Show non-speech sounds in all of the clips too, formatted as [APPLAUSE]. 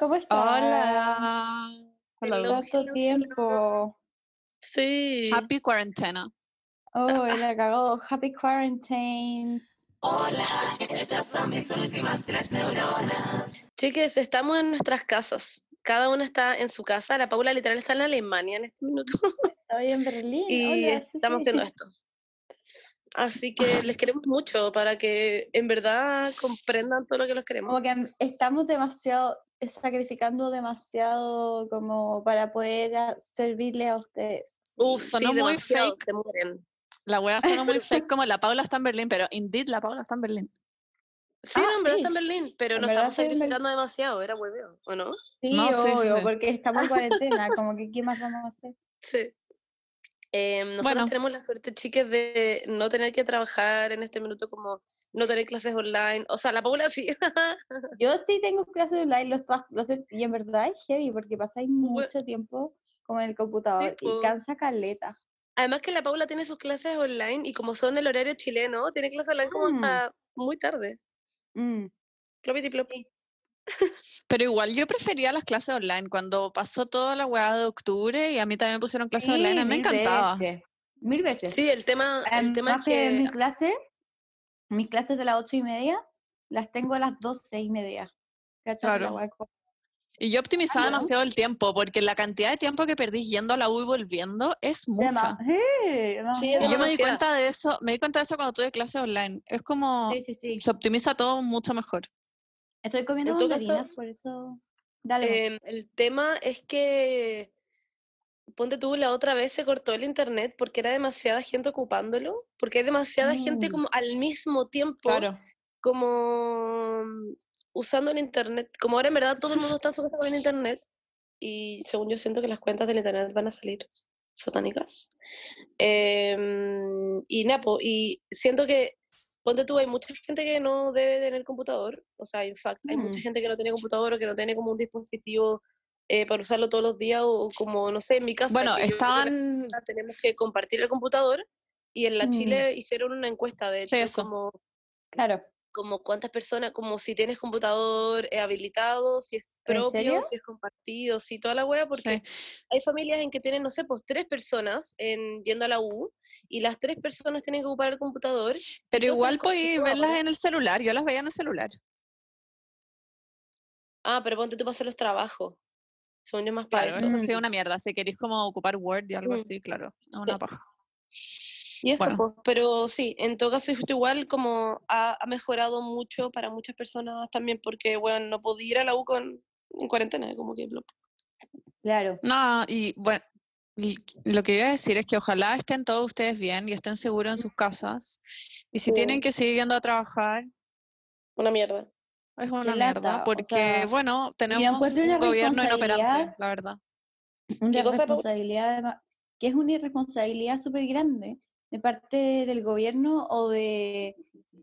¿cómo estás? Hola. Hello. Tanto tiempo. Sí. Happy quarantena. Oh, la cagó. Happy quarantines. Hola, estas son mis últimas tres neuronas. Chiques, estamos en nuestras casas. Cada una está en su casa. La Paula literal está en Alemania en este minuto. Estoy en Berlín. y Hola, sí, estamos sí. haciendo esto. Así que les queremos mucho para que en verdad comprendan todo lo que los queremos. Como que estamos demasiado, sacrificando demasiado como para poder servirle a ustedes. Uf, sonó sí, muy fake. se mueren. La wea suena muy fake [LAUGHS] como la Paula está en Berlín, pero indeed la Paula está en Berlín. Sí, Ah, no, en verdad sí. está en Berlín, pero En no estamos Berlín. sacrificando demasiado, era hueveo, ¿o no? Sí, No, sí, obvio, sí. porque estamos en cuarentena, [LAUGHS] como que ¿qué más vamos a hacer? Sí. Eh, nosotros Bueno. tenemos la suerte, chiques, de no tener que trabajar en este minuto, como no tener clases online. O sea, la Paula sí. [LAUGHS] Yo sí tengo clases online, los, los, y en verdad es heavy porque pasáis mucho tiempo como en el computador y cansa caleta. Además que la Paula tiene sus clases online y como son el horario chileno, tiene clases online como Mm. hasta muy tarde. Mm. Plopity plop. Pero igual yo prefería las clases online cuando pasó toda la weá de octubre y a mí también me pusieron clases Sí, online, a mí me encantaba. veces, Mil veces. Sí, el tema, el Em, tema que, que... mis clases, mis clases de las ocho y media, las tengo a las doce y media. Claro. Y yo optimizaba Ah, ¿no? demasiado el tiempo, porque la cantidad de tiempo que perdí yendo a la U y volviendo es mucha. Sí, Sí, Y yo me di cuenta de eso, me di cuenta de eso cuando tuve clases online. Es como, Sí, sí, sí. se optimiza todo mucho mejor. Estoy comiendo mandarinas, por eso. Dale. Em, el tema es que, ponte tú, la otra vez se cortó el internet porque era demasiada gente ocupándolo, porque hay demasiada gente Mm. como al mismo tiempo, Claro. como usando el internet, como ahora en verdad todo el mundo está en su casa con el [LAUGHS] internet, y según yo siento que las cuentas del internet van a salir satánicas. Em, y Napo, y siento que, ponte tú, hay mucha gente que no debe tener computador, o sea, en fact, hay mucha Mm. gente que no tiene computador o que no tiene como un dispositivo eh, para usarlo todos los días, o, como, no sé, en mi casa, Bueno, yo casa, [LAUGHS] tenemos que compartir el computador, y en la Mm. Chile hicieron una encuesta, de hecho, Sí, eso. como claro. Como cuántas personas, como si tienes computador eh, habilitado, si es ¿En propio, si es compartido, si toda la wea, porque sí. hay familias en que tienen, no sé, pues tres personas en, yendo a la U y las tres personas tienen que ocupar el computador. pero igual podéis verlas en el celular, yo las veía en el celular. Ah, pero ponte tú para hacer los trabajos. Son yo más para Claro, eso. eso sí una mierda. Si queréis como ocupar Word y algo Mm. así, claro, una Sí. paja. Y eso, Bueno. pues, pero sí, en todo caso, justo igual como ha, ha mejorado mucho para muchas personas también, porque, bueno, no podía ir a la U con, en cuarentena, como que... blop. Claro. No, y bueno, lo que iba a decir es que ojalá estén todos ustedes bien y estén seguros en sus casas. Y si Sí. tienen que seguir yendo a trabajar, Una mierda. es una lata, mierda, o porque sea, bueno, tenemos un gobierno inoperante, la verdad. Una ¿Qué cosa, Pau? responsabilidad, que es una irresponsabilidad súper grande de parte del gobierno o de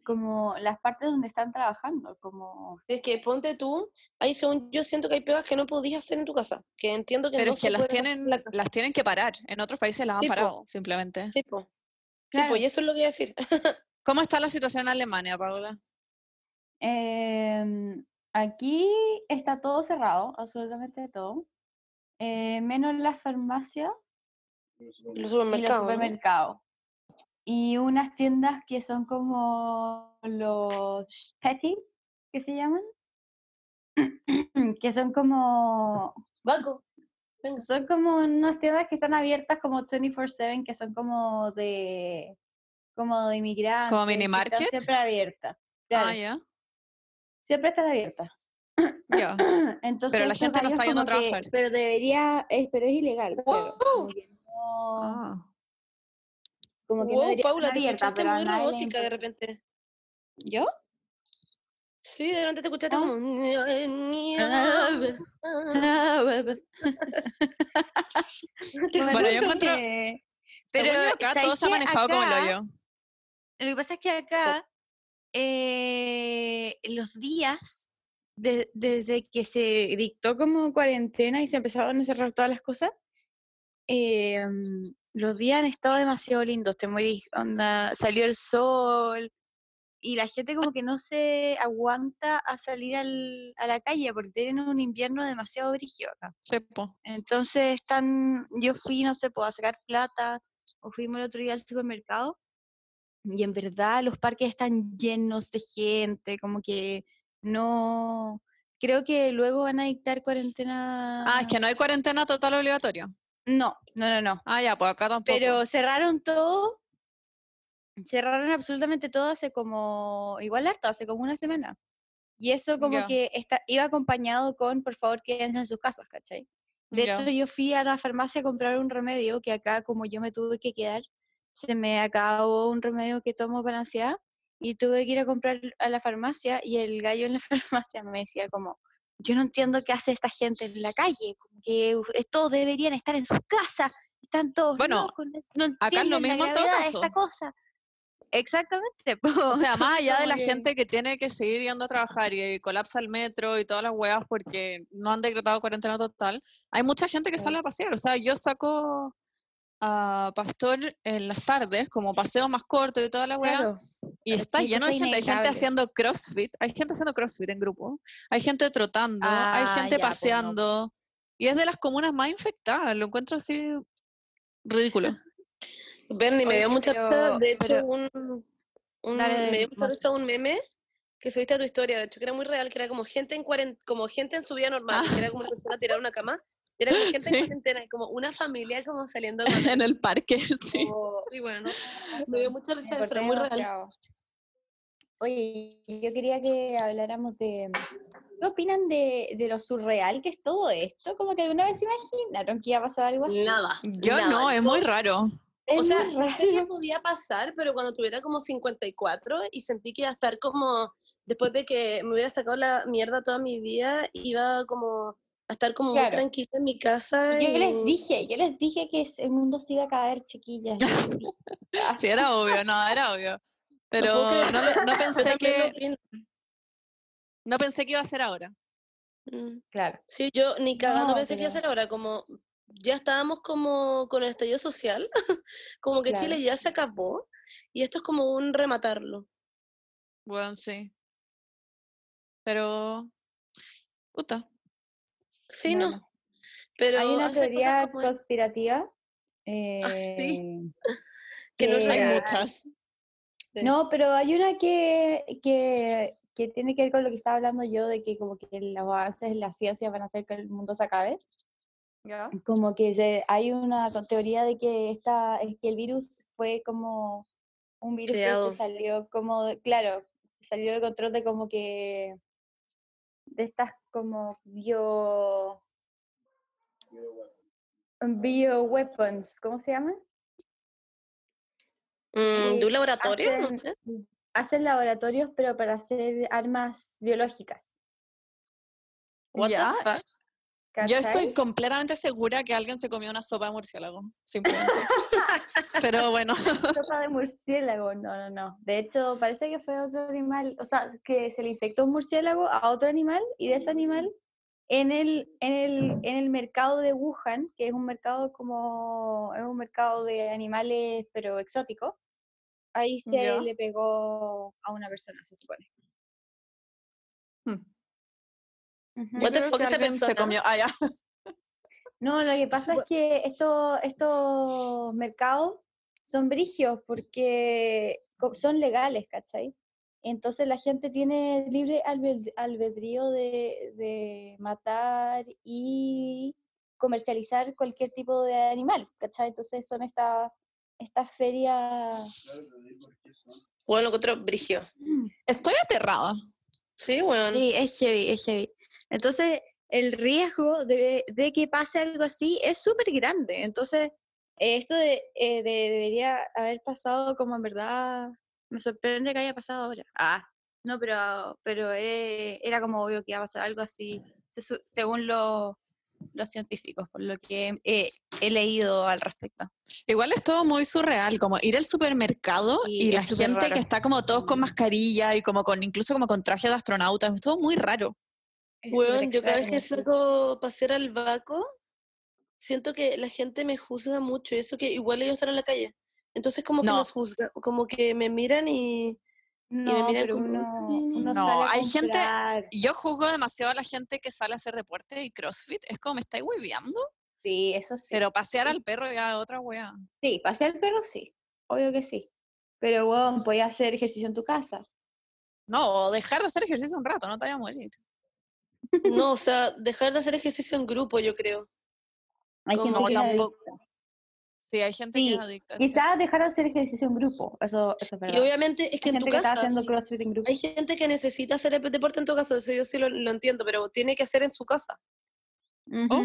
como las partes donde están trabajando, como Es que ponte tú, ahí según yo siento que hay pegas que no podías hacer en tu casa, que entiendo que Pero no es que se las tienen, la las tienen que parar. En otros países las han Sí, po. parado, simplemente. Sí. Sí, Claro. pues, y eso es lo que iba a decir. [LAUGHS] ¿Cómo está la situación en Alemania, Paula? Em, aquí está todo cerrado, absolutamente todo, eh, menos las farmacias Los y los supermercados. ¿no? supermercados. Y unas tiendas que son como los petty, que se llaman, [CLEARS THROAT] que son como Banco. Son como unas tiendas que están abiertas como 24/7, que son como de como de inmigrantes. que mini están market? Siempre abiertas. Claro, Ah, ya. siempre están abiertas. [CLEARS THROAT] Ya. Entonces, Pero la gente no está yendo a como que- trabajar. pero debería, es, pero es ilegal. como no, Ah. Como que no Wow, debería Paula, te abierta, escuchaste muy robótica de repente. ¿Yo? Sí, de repente te escuchaste Ah. como... Bueno, yo encuentro- Pero acá ¿sabes todo se ha manejado como el hoyo. Lo que pasa es que acá eh, los días, de- desde que se dictó como cuarentena y se empezaron a cerrar todas las cosas, eh, los días han estado demasiado lindos, te morís, onda, salió el sol, y la gente como que no se aguanta a salir al- a la calle porque tienen un invierno demasiado brígido acá. Sí, po. Entonces están, yo fui, no sé, puedo sacar plata, o fuimos el otro día al supermercado, y en verdad los parques están llenos de gente, como que no, creo que luego van a dictar cuarentena. Ah, es que no hay cuarentena total obligatoria. No, no, no, no. Ah, ya, pues acá tampoco. Pero cerraron todo, cerraron absolutamente todo hace como, igual harto, hace como una semana. Y eso como que está, iba acompañado con, por favor, quédense en sus casas, ¿cachai? De hecho, yo fui a la farmacia a comprar un remedio que acá, como yo me tuve que quedar, se me acabó un remedio que tomo para ansiedad y tuve que ir a comprar a la farmacia y el gallo en la [LAUGHS] farmacia me decía como, yo no entiendo qué hace esta gente en la calle, como que eh, todos deberían estar en sus casas, están todos Bueno, locos, no acá es lo mismo en todo caso. esta cosa. Exactamente. O sea, [LAUGHS] más allá de la gente que tiene que seguir yendo a trabajar y colapsa el metro y todas las weas porque no han decretado cuarentena total, hay mucha gente que Sí. sale a pasear. O sea, yo saco a Pastor en las tardes como paseo más corto y toda la wea Claro, y está lleno de gente. Hay gente haciendo crossfit, hay gente haciendo crossfit en grupo, hay gente trotando, hay Ah, gente ya, pues no. paseando y es de las comunas más infectadas. Lo encuentro así ridículo. Bernie, me dio mucha pero- risa, de hecho, pero- un, un- Dale, me dio mucha risa un meme que subiste a tu historia, de hecho, que era muy real, que era como gente en cuaren- como gente en su vida normal, que era como una persona tirada una cama, y era como [LAUGHS] gente Sí. en cuarentena, y como una familia como saliendo [LAUGHS] a en el parque, [LAUGHS] sí. como- sí, bueno, me dio mucha risa eso, era muy real. Oye, yo quería que habláramos de. ¿Qué opinan de, de lo surreal que es todo esto? Como que alguna vez se imaginaron que iba a pasar algo así. Nada. Yo nada, no, es muy raro. Es O sea, muy pensé que podía pasar, pero cuando tuviera como 54 y sentí que iba a estar como, después de que me hubiera sacado la mierda toda mi vida, iba como a estar como muy Claro. tranquila en mi casa. Yo y- les dije, yo les dije que el mundo se iba a caer, chiquillas. [LAUGHS] Ah, Sí, era obvio, no, era obvio. Pero no, [LAUGHS] pensé que no pensé que iba a ser ahora. Mm. Claro. Sí, yo ni cagando No, pensé que iba a ser ahora, como ya estábamos como con el estallido social, [LAUGHS] como que Claro. Chile ya se acabó, y esto es como un rematarlo. Bueno, sí. Pero puta. Sí, no, pero Hay una teoría como conspirativa. Ah, sí. eh, [LAUGHS] que no Hay muchas. Sí. No, pero hay una que, que, que tiene que ver con lo que estaba hablando yo, de que como que los avances en la ciencia van a hacer que el mundo se acabe. ¿Ya? Como que se, hay una teoría de que, esta, es que el virus fue como un virus que se salió como, de- claro, se salió de control de como que, de estas como bio... Bioweapons, ¿cómo se llama? Mm, ¿De un laboratorio? No hacen- sé. hacen laboratorios, pero para hacer armas biológicas. What Ya, the fuck? Yo estoy completamente segura que alguien se comió una sopa de murciélago, simplemente. [LAUGHS] Pero bueno, Sopa de murciélago, no, no, no. De hecho, parece que fue otro animal, o sea, que se le infectó un murciélago a otro animal y de ese animal en el, en el, en el mercado de Wuhan, que es un mercado como, es un mercado de animales, pero exótico, ahí se le pegó a una persona, se supone. Hmm. What the fuck que esa se comió. Ah, ya. No, lo que [LAUGHS] pasa es que estos, estos mercados son brigios porque son legales, ¿cachai? Entonces la gente tiene libre albed- albedrío de, de matar y comercializar cualquier tipo de animal, ¿cachai? Entonces son estas estas ferias... Bueno, lo encontré brigio. Estoy aterrada. Sí, weón. Sí, es heavy, es heavy. Entonces, el riesgo de, de que pase algo así es súper grande. Entonces, esto de, eh, de- debería haber pasado como en verdad, me sorprende que haya pasado ahora. Ah, no, pero, pero eh, era como obvio que iba a pasar algo así, según lo- los científicos, por lo que eh, he leído al respecto. Igual es todo muy surreal, como ir al supermercado y la gente raro. que está como todos con mascarilla y como con incluso como con traje de astronauta, es todo muy raro. Weón, yo cada vez que saco pasear al vaco, siento que la gente me juzga mucho, y eso que igual ellos están en la calle. Entonces como que No. nos juzgan, como que me miran y, No, miran pero como, uno, "Sí, uno No, hay gente-. Yo juzgo demasiado a la gente que sale a hacer deporte y CrossFit. Es como me estáis hueviando. Sí, eso sí. Pero pasear al perro ya es otra wea. Sí, pasear el perro sí, obvio que sí. Pero bueno, podías hacer ejercicio en tu casa. No, o dejar de hacer ejercicio un rato, no te vayas a morir. No, o [LAUGHS] sea, dejar de hacer ejercicio en grupo, yo creo. Hay Como gente que tampoco. Sí, hay gente que es adicta. Quizás dejar de hacer ejercicio en grupo, eso, eso es Y verdad. obviamente es que Hay en tu casa haciendo sí, CrossFit en grupo. hay gente que necesita hacer el deporte en tu casa, eso yo sí lo, lo entiendo, pero tiene que hacer en su casa.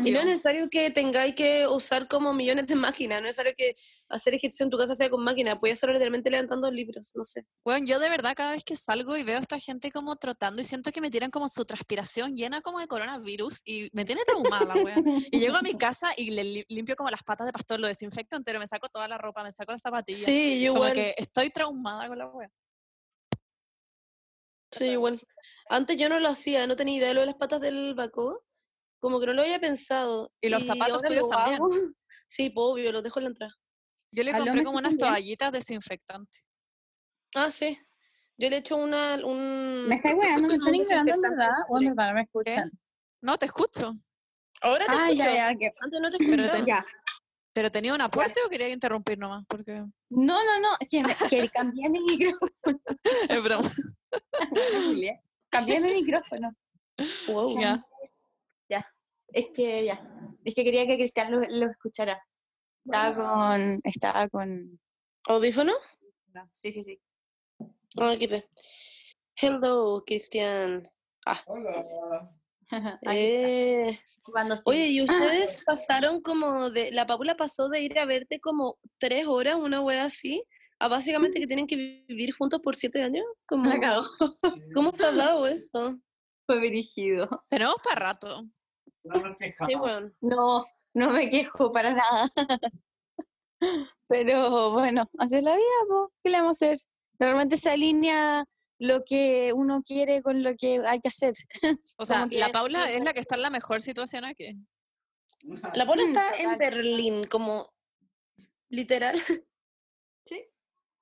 Y no es necesario que tengáis que usar como millones de máquinas, no es necesario que hacer ejercicio en tu casa sea con máquina, puedes hacerlo literalmente levantando libros, no sé. Bueno, yo de verdad cada vez que salgo y veo a esta gente como trotando y siento que me tiran como su transpiración llena como de coronavirus y me tiene traumada, wea. Y llego a mi casa y le li- limpio como las patas de pastor, lo desinfecto entero, me saco toda la ropa, me saco las zapatillas. Sí, yo como igual, que estoy traumada con la wea. sí, igual. Antes yo no lo hacía, no tenía idea de lo de las patas del vaco, como que no lo había pensado. Y los zapatos tuyos lo también. hago. [LAUGHS] Sí, pues, obvio, los dejo en la entrada. Yo le ¿A compré como unas toallitas desinfectantes. Ah, sí. Yo le echo una, un... ¿Me estáis weando? ¿Me [LAUGHS] están ignorando verdad? ¿O en spray. verdad no me escuchan? No, te escucho. Ahora te Ah, escucho. ya, ya. que- Antes no te [LAUGHS] Pero escuchaba. ya. ¿Pero tenía un aporte o quería interrumpir nomás? Porque No, no, no, es que, que cambié mi micrófono. es broma. Cambié mi micrófono. Wow. Ya. Es que ya. Es que quería que Cristian lo, lo escuchara. Estaba con. Estaba con. ¿Audífono? no, Sí, sí, sí. Ah, aquí te. Hello, Cristian. [LAUGHS] Ahí está, Eh, oye. ¿y ustedes pasaron como de. La Paula pasó de ir a verte como tres horas, una wea así, a básicamente que tienen que vivir juntos por siete años? Como. ¿Cómo se ha dado eso? [LAUGHS] Fue dirigido. Tenemos para rato. Sí. No, no me quejo para nada. [LAUGHS] Pero bueno, así es la vida, po. ¿qué le vamos a hacer? Realmente se alinea lo que uno quiere con lo que hay que hacer. [LAUGHS] O sea, la Paula es la que [LAUGHS] está en la mejor situación aquí. La Paula está en. Berlín, como literal. Sí.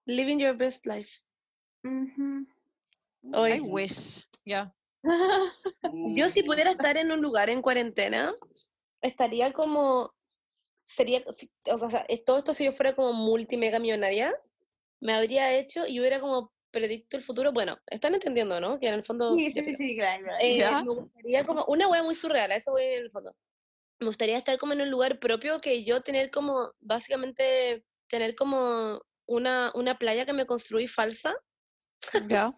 Living your best life. Ujú. Oye, I wish. Ya. [LAUGHS] Yo si pudiera estar en un lugar en cuarentena, estaría como, sería, o sea, todo esto si yo fuera como multimega millonaria, me habría hecho y hubiera como predicto el futuro. Bueno, están entendiendo, ¿no? Que en el fondo... Sí, sí, filo. sí, claro. Eh, me gustaría como, una wea muy surreal, a eso voy en el fondo. Me gustaría estar como en un lugar propio que yo tener como, básicamente, tener como una, una playa que me construí falsa Ya.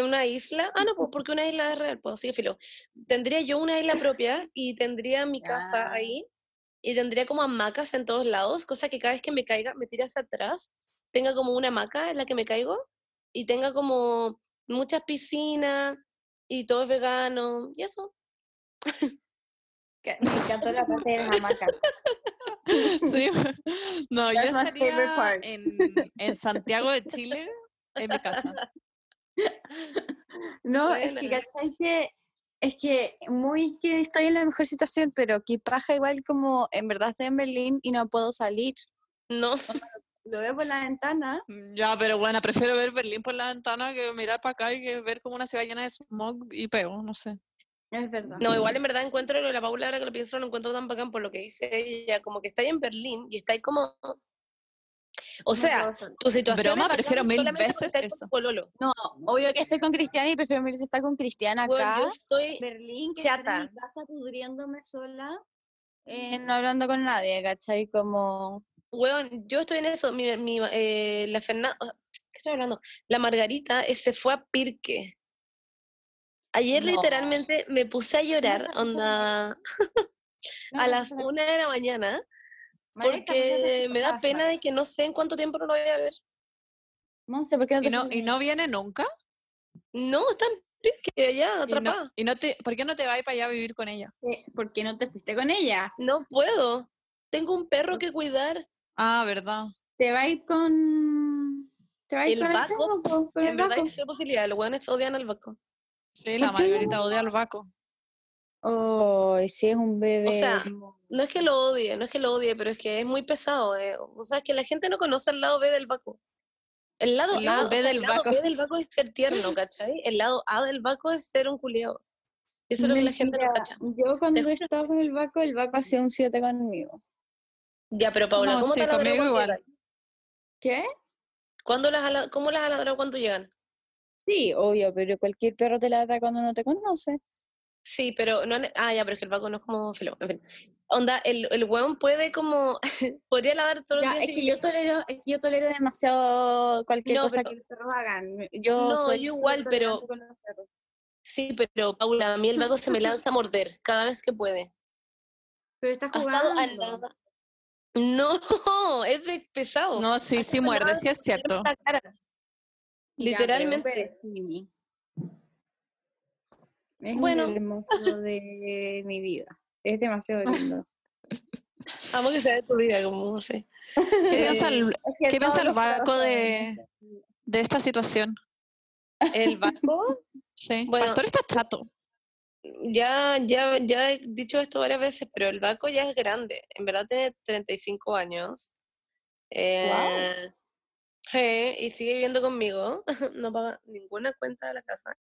En una isla. Ah, no, pues porque una isla es real, pues sí, filo. Tendría yo una isla propia y tendría mi casa Ya. ahí y tendría como hamacas en todos lados, cosa que cada vez que me caiga, me tire hacia atrás, tenga como una hamaca en la que me caigo y tenga como muchas piscinas y todo es vegano y eso. Me encantó la parte de las hamacas. Sí. [LAUGHS] No, yo That's estaría en, en Santiago de Chile, en mi casa. [LAUGHS] No, es que. ¿cachai? Que, es que muy que estoy en la mejor situación, pero que paja igual como en verdad estoy en Berlín y no puedo salir. No, Lo veo por la ventana. Mm, Ya, pero bueno, prefiero ver Berlín por la ventana que mirar para acá y que ver como una ciudad llena de smog y peo, no sé. Es verdad. no, igual en verdad encuentro lo de la Paula, ahora que lo pienso, no lo encuentro tan bacán por lo que dice ella, como que está ahí en Berlín y está ahí como... O No sea, salir. tu situación Broma, prefiero mil veces eso. No, obvio que estoy con Cristiana y prefiero mil veces estar con Cristiana acá. yo estoy... Berlín, que estar en chata. mi casa pudriéndome sola, eh, no hablando con nadie, ¿cachai? Como... Weón, yo estoy en eso. Mi, mi, eh, la Fernanda... ¿Qué estoy hablando? La Margarita eh, se fue a Pirque. Ayer No. literalmente me puse a llorar, onda, No, [LAUGHS] a no, las no, una de la mañana, porque me da pena de que no sé en cuánto tiempo no lo voy a ver. Monse, ¿por qué no te ¿Y no, y no viene nunca? No, está en Pirque, allá, ¿Y no, atrapada. y no te, ¿Por qué no te vas para allá a vivir con ella? Eh, ¿Por qué no te fuiste con ella? No puedo. Tengo un perro que cuidar. Ah, verdad. Te va a ir con... Te va a ir El con Baco, perro, po, con el En verdad hay cero posibilidad. Los weones odian al vaco. Sí, la. Margarita odia al Baco. Oh, sí, es un bebé. sea, hermoso. No es que lo odie, no es que lo odie, pero es que es muy pesado. eh. O sea, es que la gente no conoce el lado B del vaco. El lado, El lado A, B o sea, del el lado Baco. B del Baco es ser tierno, [LAUGHS] ¿cachai? El lado A del Baco es ser un culiao. Eso es lo que la gente no cacha. Yo cuando juro. estaba con el Baco, el Baco hacía un 7 conmigo. Ya, pero Paula, No, ¿cómo sí, te conmigo igual. llegan? ¿Qué? ¿Cuándo las ha la- ¿Cómo las ha ladrado cuando llegan? Sí, obvio, pero cualquier perro te ladra cuando no te conoce. Sí, pero no. han- Ah, ya, pero es que el Baco no es como filo. En fin. Onda, el, el weón puede como. [LAUGHS] podría ladrar todos los Ya, días. es que yo tolero, es que yo tolero demasiado cualquier No, cosa pero- que los perros hagan. Yo No, soy yo igual, pero-. Sí, pero Paula, a mí el Baco se me [LAUGHS] lanza a morder cada vez que puede. Pero estás Ha estado al jugando. lado. No, [LAUGHS] es de pesado. No, sí, sí al muerde, sí es cierto. Literalmente. Es Bueno. un hermoso de mi vida. Es demasiado [LAUGHS] lindo. Amo que sea de tu vida, como no sé. [LAUGHS] ¿Qué piensa el, qué piensa el son de, de esta situación? [LAUGHS] El Baco, Sí. Bueno, Pastor está chato. ya, ya, ya he dicho esto varias veces, pero el Baco ya es grande. En verdad tiene 35 años. Eh, sí, y sigue viviendo conmigo. No paga ninguna cuenta de la casa.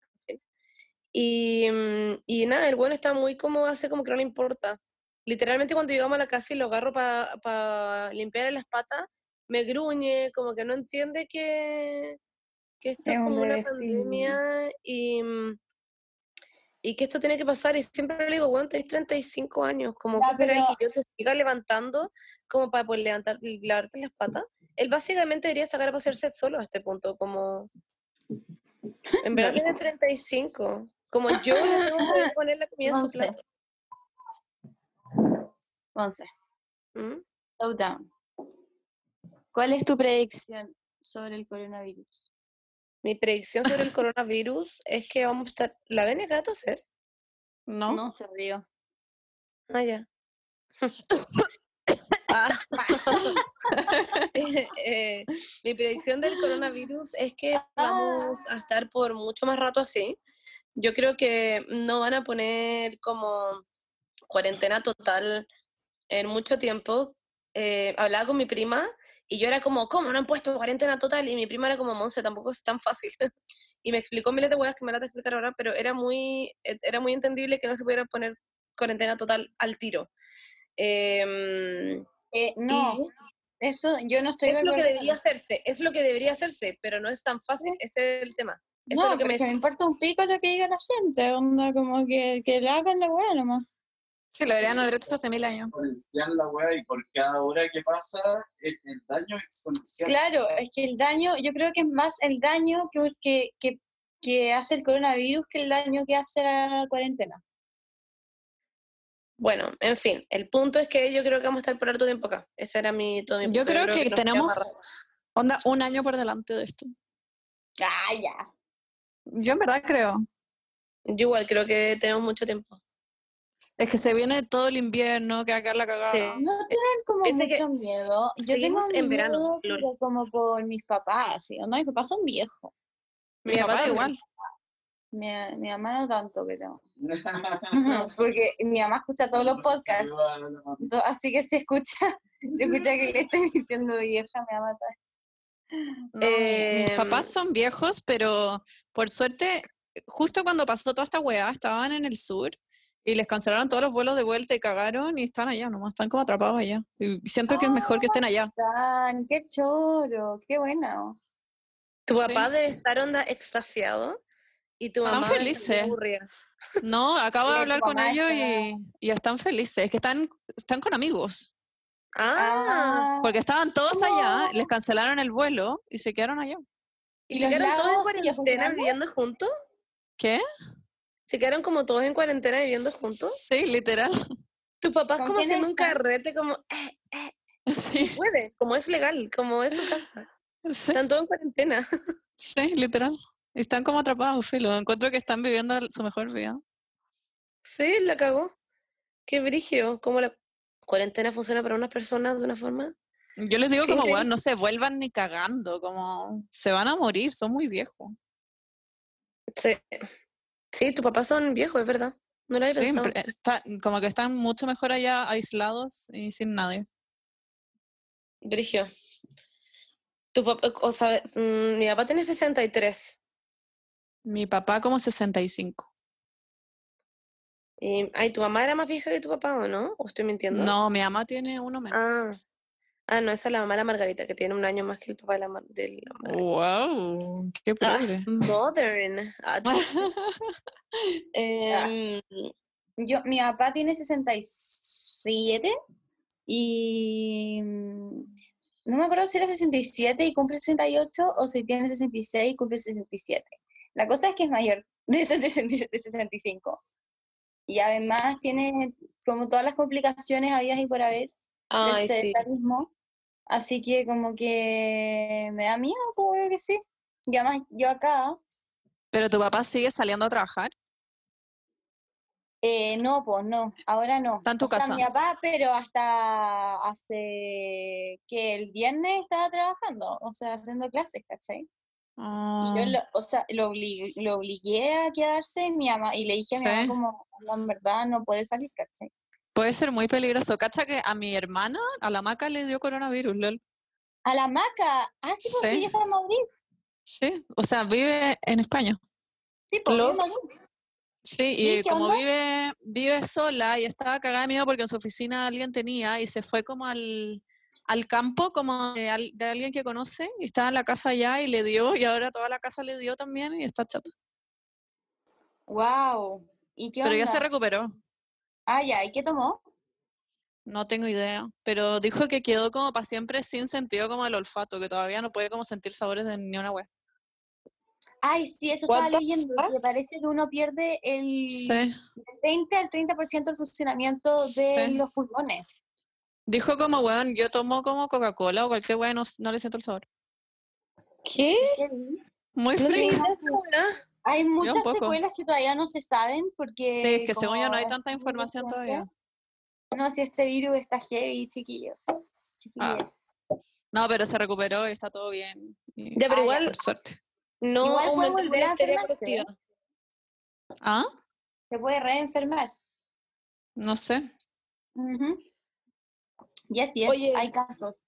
Y, mm, y nada, el bueno está muy como hace como que no le importa. Literalmente cuando llegamos a la casa y lo agarro para limpiarle las patas, me gruñe, como que no entiende que, que esto es como una pandemia y, mm, y que esto tiene que pasar. Y siempre le digo, bueno, tenés 35 años, como que esperáis que yo te siga levantando como para poder levantar, lavarte las patas. Él básicamente debería sacar a pasearse solo a este punto, como... En verdad tiene 35. Como yo le [LAUGHS] tengo que poner la comida en su Once. plato. Once. ¿Mm? Slow down. ¿Cuál es tu predicción sobre el coronavirus? Mi predicción sobre el coronavirus es que vamos a estar... ¿La ven acá a toser? ¿No? No se río. Ah, ya. [LAUGHS] Ah. [LAUGHS] Eh, mi predicción del coronavirus es que vamos a estar por mucho más rato así. Yo creo que no van a poner como cuarentena total en mucho tiempo. Eh, hablaba con mi prima y yo era como, ¿cómo no han puesto cuarentena total? Y mi prima era como, Monse, tampoco es tan fácil. [LAUGHS] y me explicó miles de huevas que me las voy a explicar ahora, pero era muy, eh, era muy entendible que no se pudiera poner cuarentena total al tiro. Em, Eh, no, eso yo no estoy de es lo que debería hacerse, es lo que debería hacerse, pero no es tan fácil, ese es el tema. Eso No, es lo que me importa un pico lo que diga la gente, onda como que, que le hagan la hueá nomás. Sí, lo deberían haber hecho hace mil años. exponencial la weá y por cada hora que pasa el, el daño es exponencial. Claro, es que el daño, yo creo que es más el daño que, que, que, que hace el coronavirus que el daño que hace la cuarentena. Bueno, en fin, el punto es que yo creo que vamos a estar por harto tiempo acá. Ese era mi, todo mi Yo punto. creo que tenemos, onda, un año por delante de esto. Ah, ya. Yo en verdad creo. Yo igual creo que tenemos mucho tiempo. Es que se viene todo el invierno, que acá la cagada. Sí. No tienen como mucho miedo. Yo tengo en verano, miedo, Lore. pero como por mis papás, ¿sí? ¿no? Mis papás son viejos. Mi, Mi papá papá igual. Mi, mi mamá no tanto, pero... [LAUGHS] Porque mi mamá escucha todos los podcasts. Así que si escucha, si escucha que le estoy diciendo vieja, me va a matar. [LAUGHS] No, mis Em, papás son viejos, pero por suerte, justo cuando pasó toda esta weá, estaban en el sur y les cancelaron todos los vuelos de vuelta y cagaron y están allá nomás, están como atrapados allá. Y siento que es mejor que estén allá. Tan, qué choro, qué bueno. Tu Sí. papá debe estar onda extasiado y tu Están mamá felices. No, acabo de [LAUGHS] hablar con ellos y, y están felices, es que están, están con amigos, Ah, porque estaban todos allá, les cancelaron el vuelo y se quedaron allá. ¿y ¿Y se quedaron todos en cuarentena viviendo juntos? ¿Qué? ¿Se quedaron como todos en cuarentena viviendo juntos? Sí, literal. Tu papá es ¿Con como haciendo un carrete, como, eh, [LAUGHS] Sí, puede, como es legal, como es su casa. sí, Están todos en cuarentena. [LAUGHS] sí, literal. Están como atrapados, filo. Encuentro que están viviendo su mejor vida. Sí, la cagó. Qué brigio. ¿Cómo la cuarentena funciona para unas personas de una forma? Yo les digo como, weón, no se vuelvan ni cagando, como se van a morir, son muy viejos. Sí. Sí, tus papás son viejos, es verdad. No lo había Sí, pensado. pre- está- como que están mucho mejor allá aislados y sin nadie. Brigio. Tu papá, o sea, mm, mi papá tiene 63. Mi papá como 65. Y, ay, ¿tu mamá era más vieja que tu papá o no? ¿O estoy mintiendo? No, mi mamá tiene uno menos. Ah. Ah, no, esa es la mamá de la Margarita, que tiene un año más que el papá de la, Mar- de la Margarita. Wow, qué Ah, progre. modern. [LAUGHS] Em, yo, mi papá tiene 67 y mm, no me acuerdo si era 67 y cumple 68 o si tiene 66 y cumple 67. La cosa es que es mayor de 60 de 65. Y además tiene como todas las complicaciones habidas y por haber del Ay, sí. sedentarismo. Así que como que me da miedo, pues, que sí. Y además yo acá, Pero tu papá sigue saliendo a trabajar. Eh, no, pues no, ahora no. Está en tu o sea, casa. mi papá, pero hasta hace que el viernes estaba trabajando, o sea, haciendo clases, ¿cachai? Y Ah, yo, lo, o sea, lo, obli- lo obligué a quedarse mi mamá, y le dije a mi mamá como, "No, en verdad no puede salir, ¿cachai? puede ser muy peligroso. Cacha que a mi hermana, a la maca, le dio coronavirus, lol. A la maca, ah, sí, Sí. ella está en Madrid, Sí, o sea, vive en España. sí, pues vive en Madrid. Sí, y ¿Qué como onda? vive, vive sola y estaba cagada de miedo porque en su oficina alguien tenía y se fue como al, al campo como de, al- de alguien que conoce y estaba en la casa allá y le dio y ahora toda la casa le dio también y está chata. Wow. ¿Y qué Pero ya se recuperó, Ah, ya, ¿y qué tomó? no tengo idea, pero dijo que quedó como para siempre sin sentido como el olfato, que todavía no puede como sentir sabores de ni una wea. Ay, sí, eso estaba leyendo, fuck? que parece que uno pierde el Sí. del 20 al 30% del funcionamiento de Sí. los pulmones. Dijo como, weón, yo tomo como Coca-Cola o cualquier weón, no, no le siento el sabor. ¿Qué? Muy No frío. Hay muchas secuelas que todavía no se saben porque... Sí, es que según yo no hay tanta información todavía. No, si este virus está heavy, chiquillos. Ah. Chiquillos. No, pero se recuperó y está todo bien. y- Ya, pero Ah, igual Por suerte. no Igual puede volver a enfermarse. ¿Ah? Se puede reenfermar. No sé. Ujú. Yes, yes, Oye. hay casos.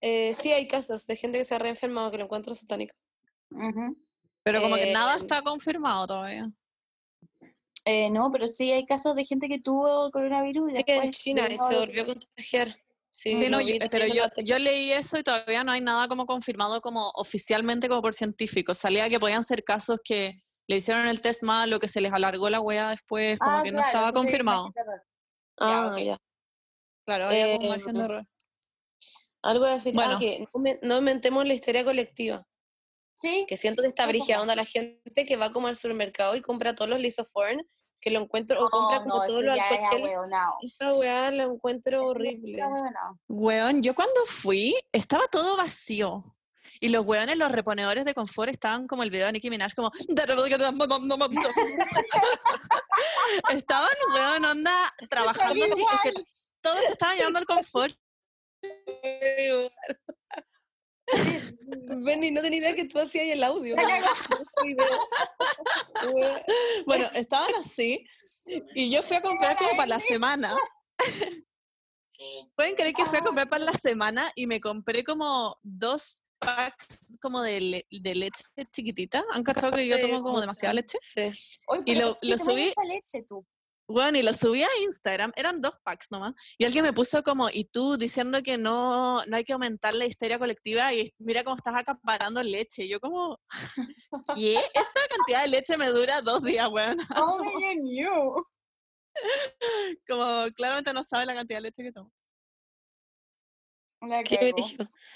Eh, sí, hay casos de gente que se ha reenfermado que lo encuentro satánico. Pero como que nada Eh, está confirmado todavía. Eh, no, pero sí hay casos de gente que tuvo coronavirus y Sí, en después... China y se volvió a contagiar. Sí, Sí, no, yo- pero yo, yo leí eso y todavía no hay nada como confirmado como oficialmente como por científicos. Salía que podían ser casos que le hicieron el test mal o que se les alargó la wea después, como Ah, que no estaba confirmado. Ah, ok. ya. Claro, había como Eh, margen de error. Algo a decir, Bueno. ah, que no, me- no aumentemos la histeria colectiva. Sí, Que siento que está brígida onda la gente que va como al supermercado y compra todos los lisoform, que lo encuentro, o compra como eso todos los alcohol. Esa weá la encuentro Eso horrible. Weón, yo cuando fui estaba todo vacío. Y los weones, los reponedores de confort estaban como el video de Nicki Minaj, como... Estaban, weón, onda, trabajando así. Todos se estaban llevando el confort. Benny, no tenía idea que tú hacías el audio. Bueno, estaban así. Y yo fui a comprar como para la semana. ¿Pueden creer que fui a comprar para la semana y me compré como dos packs como de, le- de leche chiquitita? ¿Han cachado que yo tomo como demasiada leche? Sí. Oye, Y lo- sí subí- leche tú. Bueno, y lo subí a Instagram, eran dos packs nomás, y alguien me puso como, y tú diciendo que no, no hay que aumentar la histeria colectiva, y mira cómo estás acaparando leche. Y yo como, ¿qué? [LAUGHS] Esta cantidad de leche me dura dos días, weón. Me knew. Como claramente no sabe la cantidad de leche que tomo. La Qué.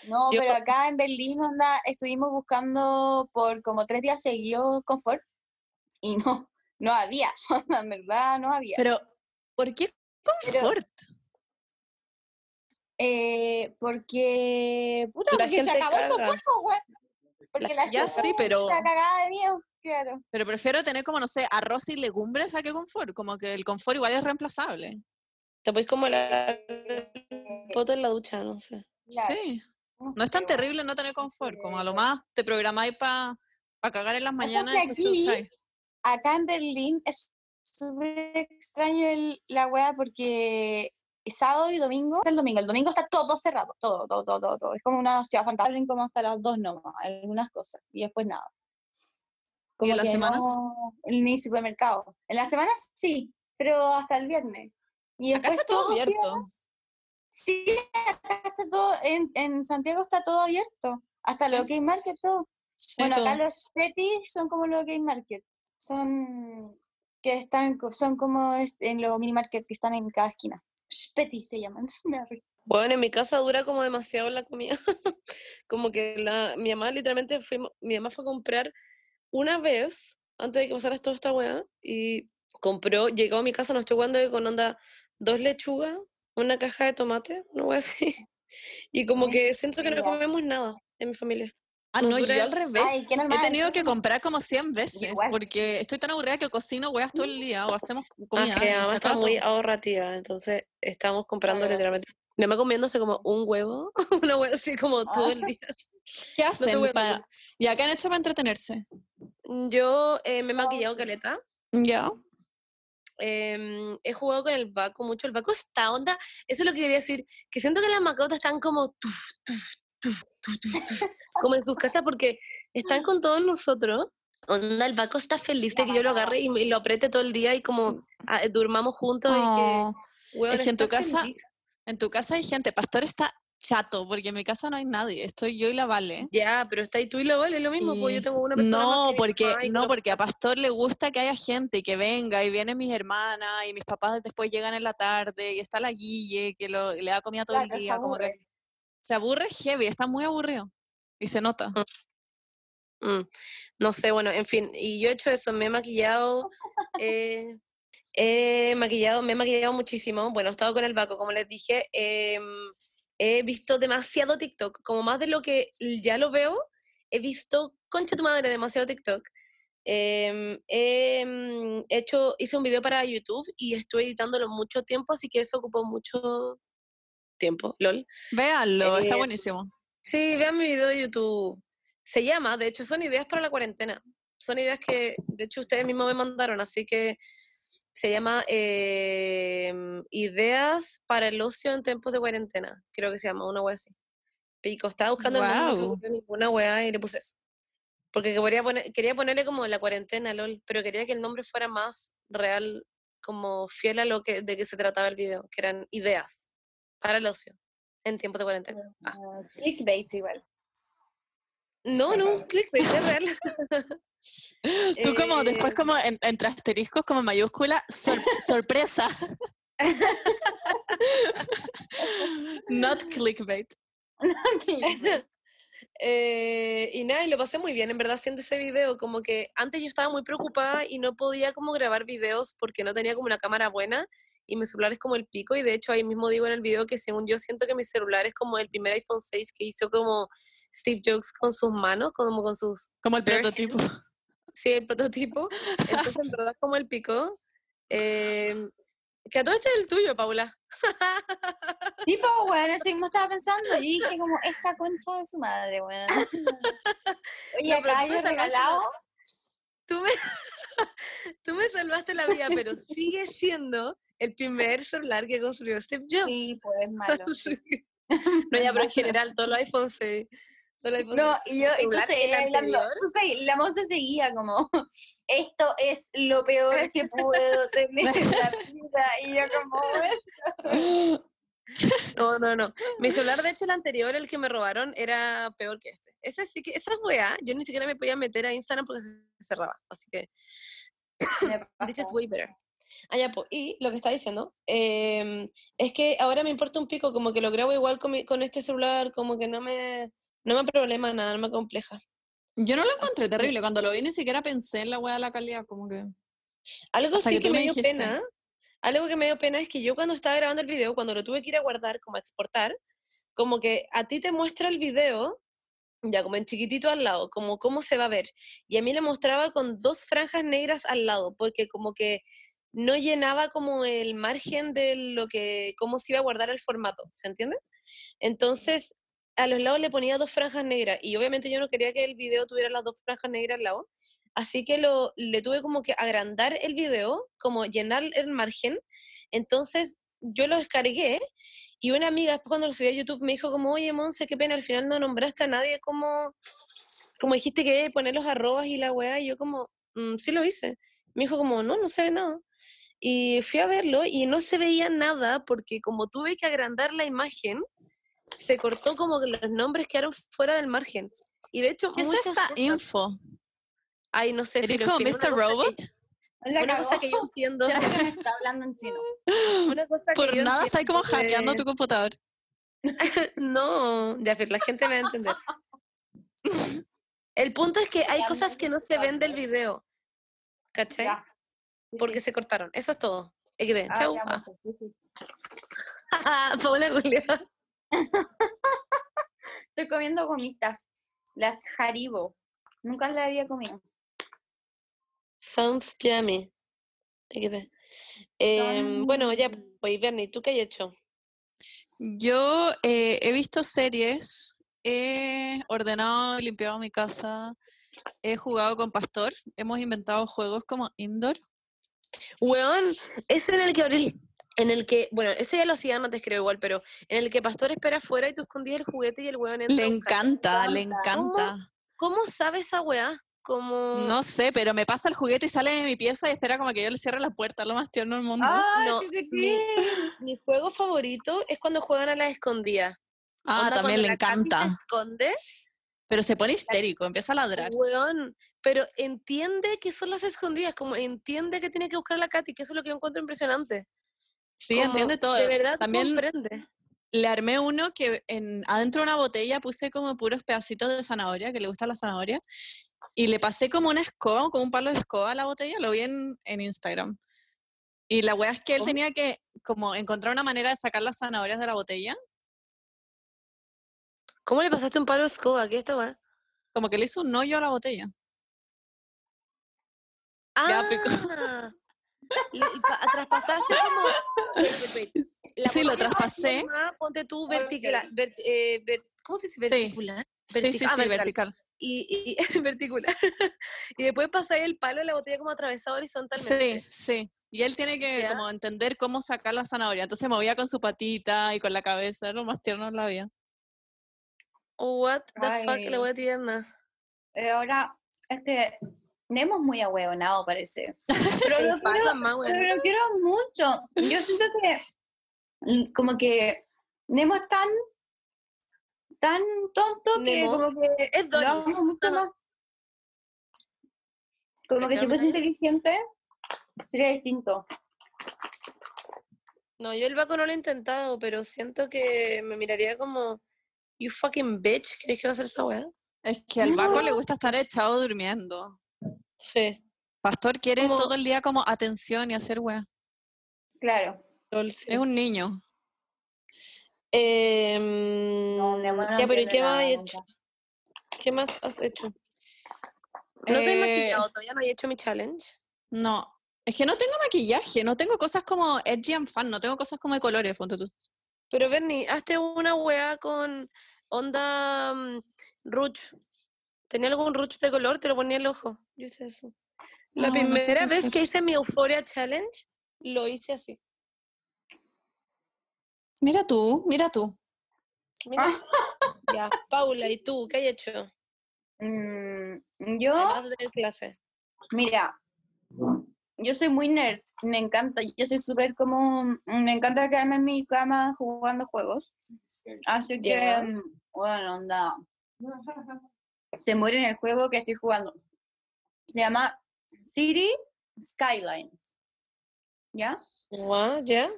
No, Yo- pero acá en Berlín, onda, estuvimos buscando por como tres días seguidos confort y no, no había, [LAUGHS] en verdad no había. Pero, ¿por qué Pero- confort? Eh, porque, puta, La porque se acabó el caga. confort, po, weón. Porque la Ya gente sí, pero- está cagada de miedo, claro. Pero prefiero tener como, no sé, arroz y legumbres a que confort. Como que el confort igual es reemplazable. Te puedes como la foto en la ducha, no sé. Claro, Sí. no es tan terrible no tener confort. Como a lo más te programáis para cagar en las mañanas que y aquí-. Acá en Berlín es súper extraño el- la weá porque sábado y domingo, el domingo. El domingo está todo cerrado, todo, todo, todo, todo. todo. Es como una ciudad fantasma, como hasta las dos nomás, algunas cosas, y después nada. ¿Y en la que semana? no- ni supermercado. En la semana sí, pero hasta el viernes. Y Acá está todo abierto. Sí, acá está todo, en, en Santiago está todo abierto. Hasta Sí. lo que market, todo. Sí, Bueno, acá los Petis son como los Game Market. Son que están, son como en los mini market que están en cada esquina. Petis se llaman. [LAUGHS] Me da risa. Bueno, en mi casa dura como demasiado la comida. [LAUGHS] como que la, mi mamá literalmente fue, mi mamá fue a comprar una vez antes de que pasara toda esta weá y compró, llegó a mi casa, no estoy jugando con onda, dos lechugas, una caja de tomate, una weá así. [LAUGHS] Y como que siento que no comemos nada en mi familia. Ah, no, yo al revés. Ay, He tenido que comprar como 100 veces igual. porque estoy tan aburrida que cocino weas todo el día o hacemos comida. Ah, que y se mamá está muy ahorrativa, entonces estamos comprando literalmente. Mi mamá comiéndose como un huevo, [LAUGHS] una hueá así como todo el día. ¿Qué hacen? voy a pa- mentir. ¿Y acá han hecho para entretenerse? Yo eh, me he maquillado caleta. Ya. em, he jugado con el Baco mucho. El Baco está onda. Eso es lo que quería decir. Que siento que las mascotas están como. tuf, tuf, tuf, tuf, tuf, tuf, [LAUGHS] como en sus casas porque están con todos nosotros. Onda, el Baco está feliz de que yo lo agarre y, me- y lo apriete todo el día y como ah, durmamos juntos y que. weón, es que en tu casa- feliz. En tu casa hay gente. Pastor está chato porque en mi casa no hay nadie. Estoy yo y la Vale. Ya, pero está ahí tú y lo vale, es lo mismo. Pues yo tengo una persona. más No, que mi porque no, porque a Pastor le gusta que haya gente y que venga y vienen mis hermanas y mis papás después llegan en la tarde y está la Guille que lo, le da comida todo el Claro, día, como que aburre. Se aburre heavy, está muy aburrido y se nota. Mm, no sé, bueno, en fin, y yo he hecho eso, me he maquillado, eh, he maquillado, me he maquillado muchísimo, bueno, he estado con el Baco, como les dije, em, he visto demasiado TikTok, como más de lo que ya lo veo, he visto, concha tu madre, demasiado TikTok. Em, he mm, hecho, hice un video para YouTube y estuve editándolo mucho tiempo, así que eso ocupó mucho tiempo, lol. Véanlo, está Eh, buenísimo. Sí, vean mi video de YouTube. Se llama, de hecho, son ideas para la cuarentena. Son ideas que, de hecho, ustedes mismos me mandaron, así que se llama em, Ideas para el ocio en tiempos de cuarentena. Creo que se llama, una wea así. Pico, estaba buscando el nombre, no se ninguna wea y le puse eso. Porque quería, poner, quería ponerle como la cuarentena, lol, pero quería que el nombre fuera más real, como fiel a lo que de que se trataba el video, que eran ideas para el ocio en tiempos de cuarentena. Ah. Clickbait igual. No, no, un clickbait, es real. [LAUGHS] Tú como después eh, como en- entre asteriscos como mayúscula, sor- sorpresa. [LAUGHS] [LAUGHS] Not clickbait. Eh, y nada, y lo pasé muy bien, en verdad, haciendo ese video. Como que antes yo estaba muy preocupada y no podía como grabar videos porque no tenía como una cámara buena y mi celular es como el pico. Y de hecho, ahí mismo digo en el video que según yo siento que mi celular es como el primer iPhone 6 que hizo como Steve Jobs con sus manos, como con sus. Como el prototipo. Sí, el prototipo. Entonces, en verdad, es como el pico. [LAUGHS] Eh, que a todo esto es el tuyo, Paula. Tipo, [LAUGHS] weón, eso mismo estaba pensando. Y dije como, esta concha de su madre, weón. [LAUGHS] Oye, No, acá yo regalado. Tú me, [LAUGHS] tú me salvaste la vida, pero sigue siendo el primer celular que construyó Steve Jobs. Sí, pues malo. No, ya, pero en general, todos los iPhones se... No, y yo, entonces, hablando, entonces, la moza seguía como, [LAUGHS] esto es lo peor que [LAUGHS] puedo tener en la vida. Y yo como. No, no, no. Mi celular, de hecho, el anterior, el que me robaron, era peor que este. Ese sí que, esa weá, yo ni siquiera me podía meter a Instagram porque se cerraba. Así que, [COUGHS] this is way better. Ah, ya, po. Y lo que está diciendo em, es que ahora me importa un pico, como que lo grabo igual con, mi- con este celular, como que no me, no me problema nada, no me compleja. Yo no lo encontré Así que- terrible. Cuando lo vi ni siquiera pensé en la weá de la calidad, como que. Algo Hasta sí que me me dio dijiste. pena, algo que me dio pena es que yo cuando estaba grabando el video, cuando lo tuve que ir a guardar, como a exportar, como que a ti te muestra el video, ya como en chiquitito al lado, como cómo se va a ver. Y a mí le mostraba con dos franjas negras al lado, porque como que no llenaba como el margen de lo que, cómo se iba a guardar el formato, ¿se entiende? Entonces, a los lados le ponía dos franjas negras y obviamente yo no quería que el video tuviera las dos franjas negras al lado, así que lo, le tuve como que agrandar el video, como llenar el margen, entonces yo lo descargué y una amiga después cuando lo subí a YouTube me dijo como, oye, Monse, qué pena, al final no nombraste a nadie como, como dijiste que poner los arrobas y la weá, y yo como, "Mm, sí lo hice. Me dijo como, no, no se ve nada. Y fui a verlo y no se veía nada porque como tuve que agrandar la imagen, se cortó como que los nombres quedaron fuera del margen. Y de hecho, ¿Qué es esta cosas- info? Ay, no sé. ¿Eres como Mr. que- Robot? Una cosa que yo entiendo. Me está hablando en chino. [LAUGHS] Una cosa Por que yo nada estáis como entiendo de- hackeando tu computador. [LAUGHS] No, ya, la gente me va a entender. El punto es que hay cosas que no se ven del video. ¿Cachai? Ya. Sí, Porque sí. se cortaron. Eso es todo. Ah, Chau. ya, Ah. Monse, sí, sí. [LAUGHS] Paula Julia. [LAUGHS] Estoy comiendo gomitas. Las Haribo. Nunca las había comido. Sounds yummy. Em, bueno, ya, pues, Bernie, ¿tú qué has hecho? Yo eh, he visto series, he ordenado y limpiado mi casa, he jugado con Pastor, hemos inventado juegos como indoor. Weón, es en el que abrí- en el que, bueno, ese ya lo hacían antes creo igual, pero en el que Pastor espera afuera y tú escondías el juguete y el weón entra Le encanta, le encanta. ¿Cómo sabe esa weá? Como... No sé, pero me pasa el juguete y sale de mi pieza y espera como que yo le cierre la puerta, lo más tierno del mundo. ¡Ay, No, chiquitín! Mi juego favorito es cuando juegan a las escondidas. ah, Onda, también le la encanta. se esconde, Pero se pone histérico, empieza a ladrar. weón, pero entiende que son las escondidas, como entiende que tiene que buscar a la Katy, que eso es lo que yo encuentro impresionante. Sí, Como, entiende todo. De verdad También comprende. le armé uno que en, adentro de una botella puse como puros pedacitos de zanahoria, que le gusta la zanahoria, y le pasé como una escoba, como un palo de escoba a la botella, lo vi en, en Instagram. Y la wea es que él ¿Cómo? tenía que como encontrar una manera de sacar las zanahorias de la botella, ¿Cómo le pasaste un palo de escoba? ¿Qué es esta weá? como que le hizo un hoyo a la botella. Pico. Ah, [LAUGHS] pa- traspasaste como... wait. La Sí, lo traspasé. forma, ponte tú Ok. vertical, ver- eh, ¿cómo se dice? Sí. Verticular. Sí, sí, Vertic- sí, ah, vertical. vertical. y, y [LAUGHS] verticular. [LAUGHS] y después pasáis el palo de la botella como atravesado horizontalmente. Sí, sí. Y él tiene que ¿Ya? como entender cómo sacar la zanahoria. Entonces movía con su patita y con la cabeza, era lo más tierno de la vida. What the fuck, la voy a tirar más. Eh, ahora, es que Nemo es muy ahueonado, parece. [LAUGHS] Pero lo quiero, pero lo mucho. Yo siento que, mm, como que Nemo es tan, tan tonto que Nemo como que Es lo amo mucho más. Como que si fuese inteligente, sería distinto. No, yo el Baco no lo he intentado, pero siento que me miraría como, you fucking bitch, ¿crees que va a hacer esa weá? Es que al Baco le gusta estar echado durmiendo. Sí. Pastor quiere Como- todo el día como atención y hacer wea. Claro. Es un niño. Em, No, ya, pero ¿y entiende qué más has hecho? ¿Qué más has hecho? ¿No te has Eh, maquillado? ¿Todavía no has hecho mi challenge? No, es que no tengo maquillaje, no tengo cosas como edgy and fun, no tengo cosas como de colores, ponte tú. Pero Bernie, hazte una weá con onda rouge. ¿Tenía algún rouge de color? Te lo ponía en el ojo. Yo hice eso. La No, no sé primera vez hacer. que hice mi Euphoria Challenge, lo hice así. Mira tú, mira tú. Mira. [LAUGHS] ya, Paula, ¿y tú? ¿Qué hay hecho? Mm, yo, de clase. mira, yo soy muy nerd, me encanta, yo soy súper como, me encanta quedarme en mi cama jugando juegos, así que, Ya. mm, bueno, onda, [LAUGHS] se muere en el juego que estoy jugando. Se llama City Skylines, ¿ya? ¿Ya?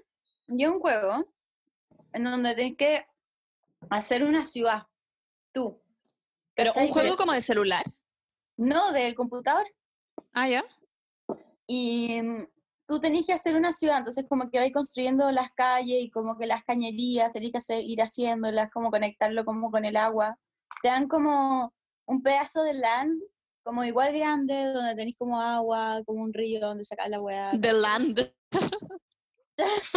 Y es un juego en donde tienes que hacer una ciudad, tú, Pero un juego como de celular. no del computador. Ah, ya. y mm, tú tenés que hacer una ciudad, entonces como que vais construyendo las calles y como que las cañerías, tenés que hacer, ir haciéndolas, como conectarlo como con el agua. Te dan como un pedazo de land, como igual grande, donde tenéis como agua, como un río donde sacar la hueá. The Land. [LAUGHS]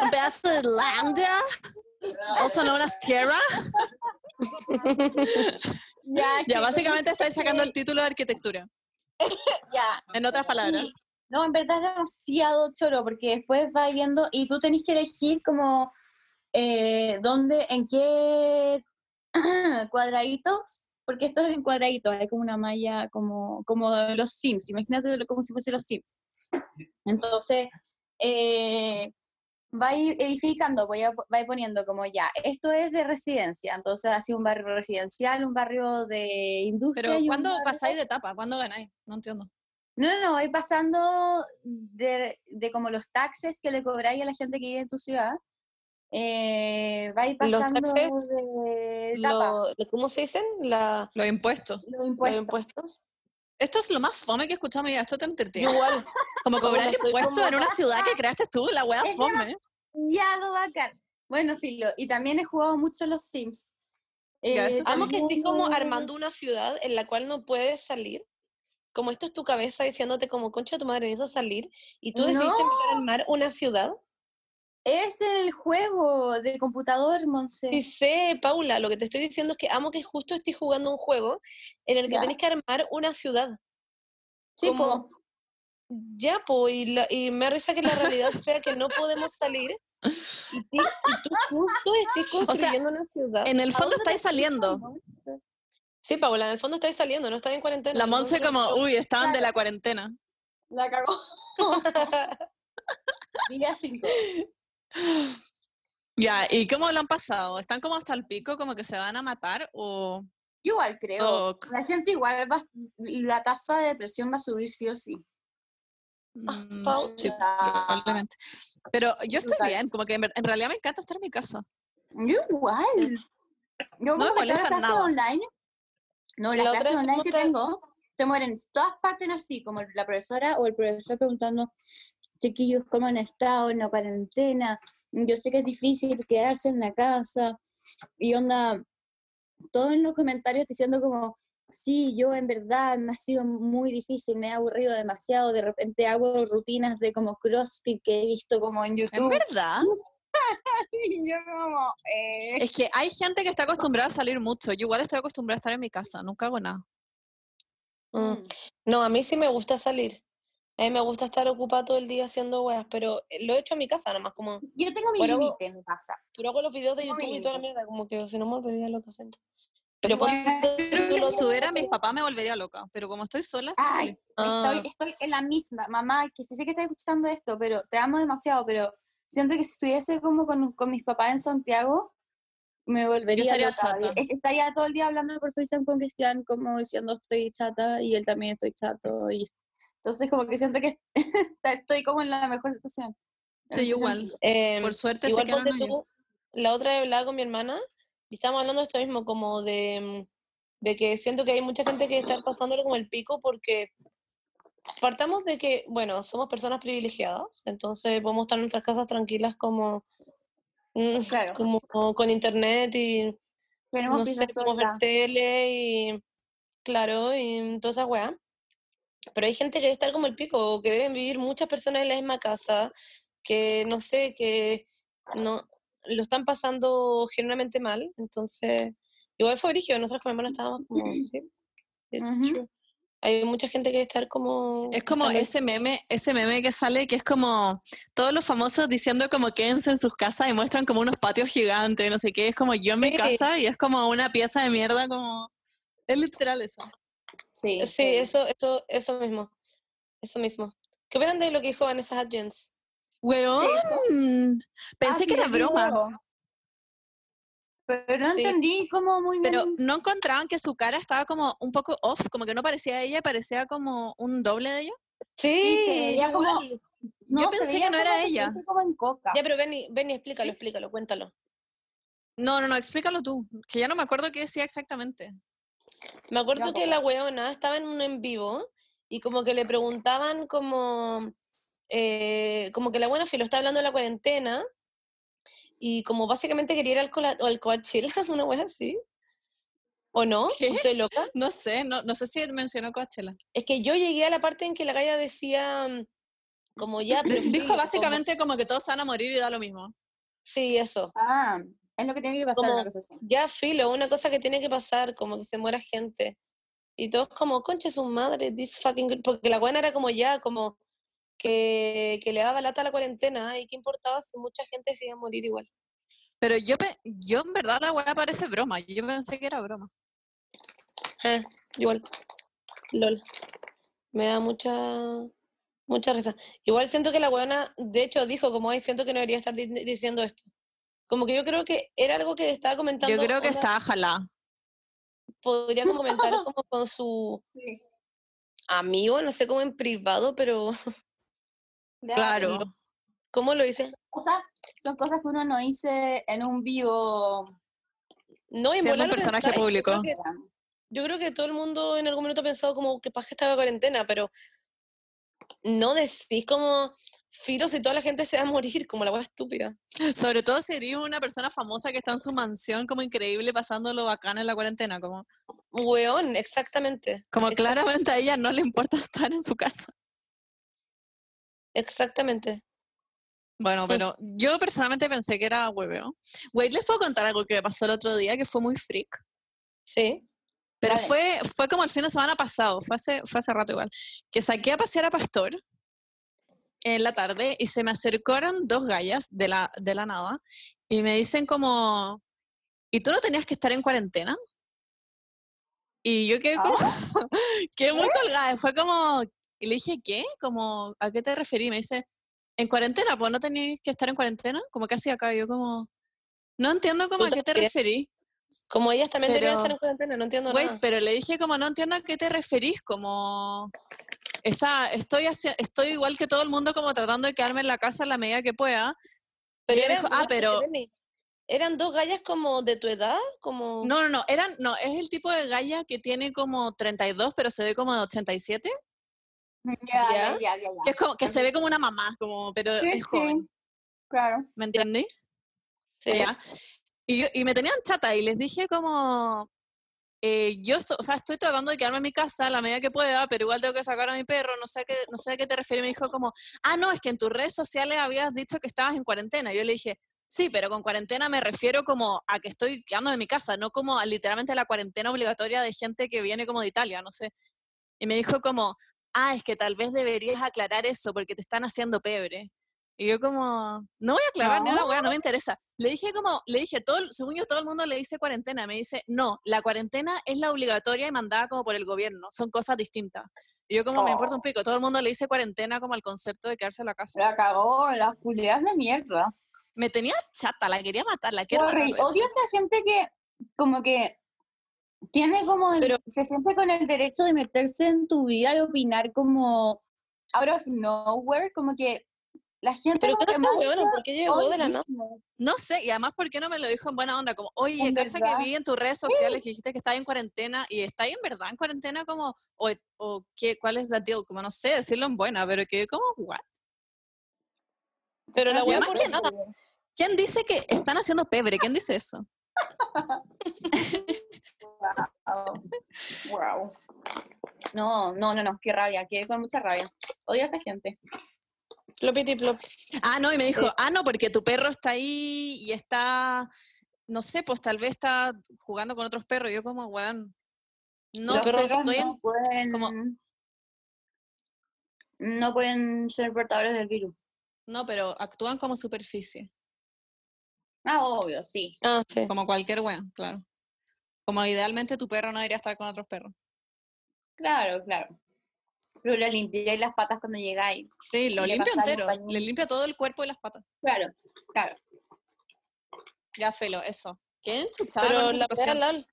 un pedazo de Landia, also known as Tierra. Ya, Ya, básicamente estáis sacando el título de arquitectura. [LAUGHS] ya. En otras palabras. No, en verdad es demasiado choro, porque después vas viendo y tú tenés que elegir como eh, dónde, en qué [CLEARS THROAT] cuadraditos, porque esto es en cuadraditos, hay como una malla como, como los Sims, imagínate como si fuese los Sims. [LAUGHS] Entonces, eh, va a ir edificando, a, va poniendo como ya, esto es de residencia, entonces ha sido un barrio residencial, un barrio de industria. Pero ¿cuándo barrio- pasáis de etapa? ¿Cuándo ganáis? No entiendo. No, no, no, voy pasando de, de como los taxes que le cobráis a la gente que vive en tu ciudad. Eh, va a ir Los pasando taxes, de etapa, Lo- ¿Cómo se dicen? La, Los impuestos. los los impuestos. Esto es lo más fome que he escuchado en mi vida. Esto te entretiene. igual. Como cobrar impuestos en una ciudad que creaste tú, la wea Es fome. Ya, lo bacán. Bueno, Filo, y también he jugado mucho los Sims. Eh. Amo que estés como armando una ciudad en la cual no puedes salir. Como esto es tu cabeza diciéndote como, concha de tu madre, necesito salir. Y tú decidiste empezar a armar una ciudad. Es el juego de computador, Monse. Sí sé, Paula, lo que te estoy diciendo es que amo que justo estés jugando un juego en el que Ya. tienes que armar una ciudad. Sí, como- po. Ya, po, y, la- y me risa que la realidad [LAUGHS] sea que no podemos salir y, tú justo estés sea, construyendo una ciudad. En el ¿A fondo estáis saliendo. Sí, Paula, en el fondo estáis saliendo, no estás en cuarentena. La Monse como, uy, estaban de la cuarentena. La cagó. [LAUGHS] [LAUGHS] Día 5. Ya, ¿y cómo lo han pasado? ¿Están como hasta el pico, como que se van a matar? ¿O Igual creo. La gente igual va, la tasa de depresión va a subir sí o sí. Mm, sí, probablemente. Pero yo estoy bien, como que en, realidad me encanta estar en mi casa. Yo igual. Yo No me como todas molesta las clases nada. online, no, La las clases online que tengo se mueren en todas partes así, como la profesora o el profesor preguntando, chiquillos, ¿cómo han estado en la cuarentena? Yo sé que es difícil quedarse en la casa. Y onda, todos en los comentarios diciendo como, sí, yo en verdad me ha sido muy difícil, me he aburrido demasiado, de repente hago rutinas de como CrossFit que he visto como en ¿En YouTube. verdad? [LAUGHS] Y yo como, eh, Es que hay gente que está acostumbrada a salir mucho. Yo igual estoy acostumbrada a estar en mi casa, nunca hago nada. Mm. No, a mí sí me gusta salir. A mí me gusta estar ocupada todo el día haciendo weas, pero eh, lo he hecho en mi casa, nomás como, Yo tengo mi Bueno, límite en mi casa. pero hago los videos de Tengo YouTube y toda la mierda, como que si no me volvería loca. Pero Yo creo que si estuviera mi papá me volvería loca, pero como estoy sola, estoy Ay, feliz. Ah. estoy, estoy en la misma. Mamá, que sí sé que estás escuchando esto, pero te amo demasiado, pero siento que si estuviese como con, con mis papás en Santiago, me volvería estaría loca. chata. Estaría todo el día hablando por FaceTime con Cristian, como diciendo estoy chata, y él también estoy chato. Y... Entonces como que siento que [LAUGHS] estoy como en la mejor situación. Sí, igual. Em, Por suerte Igual yo. tú, la otra vez hablaba con mi hermana y estábamos hablando de esto mismo, como de, mm, de que siento que hay mucha gente que está pasándolo como el pico porque partamos de que, bueno, somos personas privilegiadas, entonces podemos estar en nuestras casas tranquilas como, mm, Claro. como con internet y Tenemos no sé, podemos ver tele y claro, y toda esa weá. Pero hay gente que debe estar como el pico, o que deben vivir muchas personas en la misma casa, que no sé, que no lo están pasando generalmente mal. Entonces, igual fue brígido, nosotros con mi hermano estábamos como, [CLEARS THROAT] sí, it's Ujú. true. Hay mucha gente que debe estar como... Es como ese meme, ese meme que sale que es como todos los famosos diciendo como quédense en sus casas y muestran como unos patios gigantes, no sé qué, es como yo en mi Sí. casa y es como una pieza de mierda como es literal eso. Sí, Sí, eso, eso, eso mismo. Eso mismo. ¿Qué opinan de lo que dijo Vanessa Hudgens? Weón, pensé Ah, sí, que era broma. Pero no Sí. entendí cómo muy pero bien. no encontraban que su cara estaba como un poco off, como que no parecía ella, parecía como un doble de ella. Sí, veía como- yo pensé que no era como ella. como en coca. Ya, pero Benny, Benny, explícalo, Sí. explícalo, cuéntalo. No, no, no, explícalo tú, que ya no me acuerdo qué decía exactamente. Me acuerdo que tampoco. la weona estaba en un en vivo y como que le preguntaban como, eh, como que la buena filo está hablando de la cuarentena y como básicamente quería ir al, cola- o al Coachella, [LAUGHS] una wea así. ¿O no? ¿Qué? ¿Estoy loca? No sé, no, no sé si mencionó Coachella. Es que yo llegué a la parte en que la galla decía como ya... pero Dijo básicamente como que todos se van a morir y da lo mismo. sí, eso. Ah, es lo que tiene que pasar. Como- una cosa así. Ya filo, una cosa que tiene que pasar, como que se muera gente. Y todos como, concha su madre, this fucking girl", Porque la buena era como ya, como, que, que le daba lata a la cuarentena y qué importaba si mucha gente se iba a morir igual. Pero yo, yo en verdad la weá parece broma. Yo pensé que era broma. Eh, igual. LOL. Me da mucha, mucha risa. Igual siento que la weona, de hecho, dijo como, ay, siento que no debería estar di- diciendo esto. Como que yo creo que era algo que estaba comentando. Yo creo que onda, estaba jalada. Podría comentar [LAUGHS] como con su Sí. amigo, no sé cómo en privado, pero [LAUGHS] Claro. ¿cómo lo hice? Cosas- son cosas que uno no dice en un vivo. No, y en Siendo un personaje yo público. creo que- Yo creo que todo el mundo en algún momento ha pensado como que paz que estaba en cuarentena, pero no decís como filos y toda la gente se va a morir, como la wea estúpida. Sobre todo si eres una persona famosa que está en su mansión como increíble pasándolo bacán en la cuarentena. Como, Weón, exactamente. como claramente a ella no le importa [LAUGHS] estar en su casa. Exactamente. Bueno, pero yo personalmente pensé que era hueveo. Wait, ¿les puedo contar algo que me pasó el otro día que fue muy freak? Sí. Pero fue, fue como el fin de semana pasado, fue hace, fue hace rato igual, que saqué a pasear a Pastor en la tarde y se me acercaron dos gallas de la, de la nada y me dicen como, ¿y tú no tenías que estar en cuarentena? Y yo quedé como, [LAUGHS] quedé muy colgada, fue como, y le dije, ¿qué? Como, ¿a qué te referí? Me dice, ¿en cuarentena? Pues no tenías que estar en cuarentena, como que hacía acá, yo como, no entiendo como a qué te referí. Como ellas también deberían Pero- estar en cuarentena, no entiendo Wait, nada. pero le dije como no entiendo a qué te referís, como esa, estoy hacia- estoy igual que todo el mundo como tratando de quedarme en la casa en la medida que pueda. Pero eran, dijo, ah, pero- eran dos gallas como de tu edad, como No, no, no, eran, no, es el tipo de galla que tiene como 32, pero se ve como de 87, Ya, ¿Ya? ya, ya, ya. ya. que es como, que se ve como una mamá, como, pero Sí, es joven, sí, claro. ¿me entendí? Sí. Ya. Y, yo- y me tenían chata y les dije como, eh, yo esto- o sea, estoy tratando de quedarme en mi casa a la medida que pueda, pero igual tengo que sacar a mi perro, no sé, a qué, no sé a qué te refieres. Me dijo como, ah, no, es que en tus redes sociales habías dicho que estabas en cuarentena. Yo le dije, sí, pero con cuarentena me refiero como a que estoy quedando en mi casa, no como a literalmente la cuarentena obligatoria de gente que viene como de Italia, no sé. Y me dijo como, ah, es que tal vez deberías aclarar eso porque te están haciendo pebre. Y yo como, no voy a aclarar ni una weá, no me interesa. Le dije como, le dije, todo, según yo todo el mundo le dice cuarentena. Me dice, no, la cuarentena es la obligatoria y mandada como por el gobierno. Son cosas distintas. Y yo como, me importa un pico. Todo el mundo le dice cuarentena como al concepto de quedarse en la casa. La cagó, las culiadas de mierda. Me tenía chata, la quería matar, la quiero matar. Odio esa gente que como que tiene como el- Pero- se siente con el derecho de meterse en tu vida y opinar como out of nowhere, como que la gente Pero ¿qué que más? ¿Por qué llegó de la odiísimo. No sé, y además, ¿por qué no me lo dijo en buena onda? Como, oye, En cacha verdad. que vi en tus redes sociales que dijiste que estabas en cuarentena y estáis en verdad en cuarentena como, o, o qué, ¿cuál es la deal? Como, no sé, decirlo en buena, pero que como, what? Pero la que- nada. ¿Quién dice que están haciendo pebre? ¿Quién dice eso? [LAUGHS] Wow. Wow. No, no, no, no, qué rabia, quedé con mucha rabia. Odio a esa gente. Plopity plop. Ah, no, y me dijo, ah, no, porque tu perro está ahí y está, no sé, pues tal vez está jugando con otros perros. Yo como, weón, no, Los pero perros estoy en- no pueden, como- no pueden ser portadores del virus. No, pero actúan como superficie, Ah, obvio, sí. Ah, sí. como cualquier weón, claro. Como idealmente tu perro no debería estar con otros perros. Claro, claro. Pero le limpiáis las patas cuando llegáis. Sí, lo pasáis entero, le limpia todo el cuerpo y las patas. Claro, claro. Ya, felo, eso. Qué enchuchada Pero la. LOL.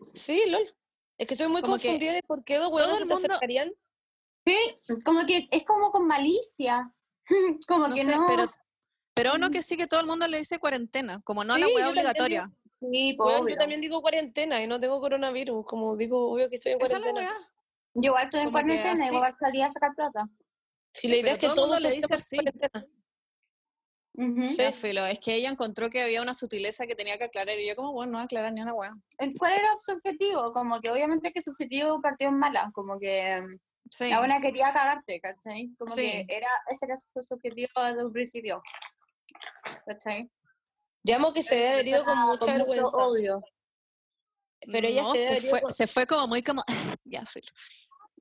Sí, LOL. Es que estoy muy Como que confundida de por qué dos el se te mundo- acercarían. Sí, como que es como con malicia. [LAUGHS] como No que sé, no. pero, pero no que sí que todo el mundo le dice cuarentena, como no a la Sí, hueá también obligatoria. Sí, pues, obvio. yo también digo cuarentena y no tengo coronavirus. Como digo, obvio que estoy en Esa es la cuarentena. Yo igual estoy en cuarentena, igual salí a sacar plata. Si Sí, la idea es que todo le dice así. cuarentena. Ujú. Ya, filo, es que ella encontró que había una sutileza que tenía que aclarar y yo como, bueno, no voy a aclarar ni una hueá. Eh, ¿Cuál era su objetivo? Como que obviamente que su objetivo partió en mala, como que Sí. la buena quería cagarte, ¿cachai? Como Sí. que era, ese era su, su objetivo desde un principio. ¿Cachai? Llamo que se debe haber ido con mucha mucho vergüenza. odio. Pero ella No, se se fue, con- se fue como muy como, [LAUGHS] ya, filo.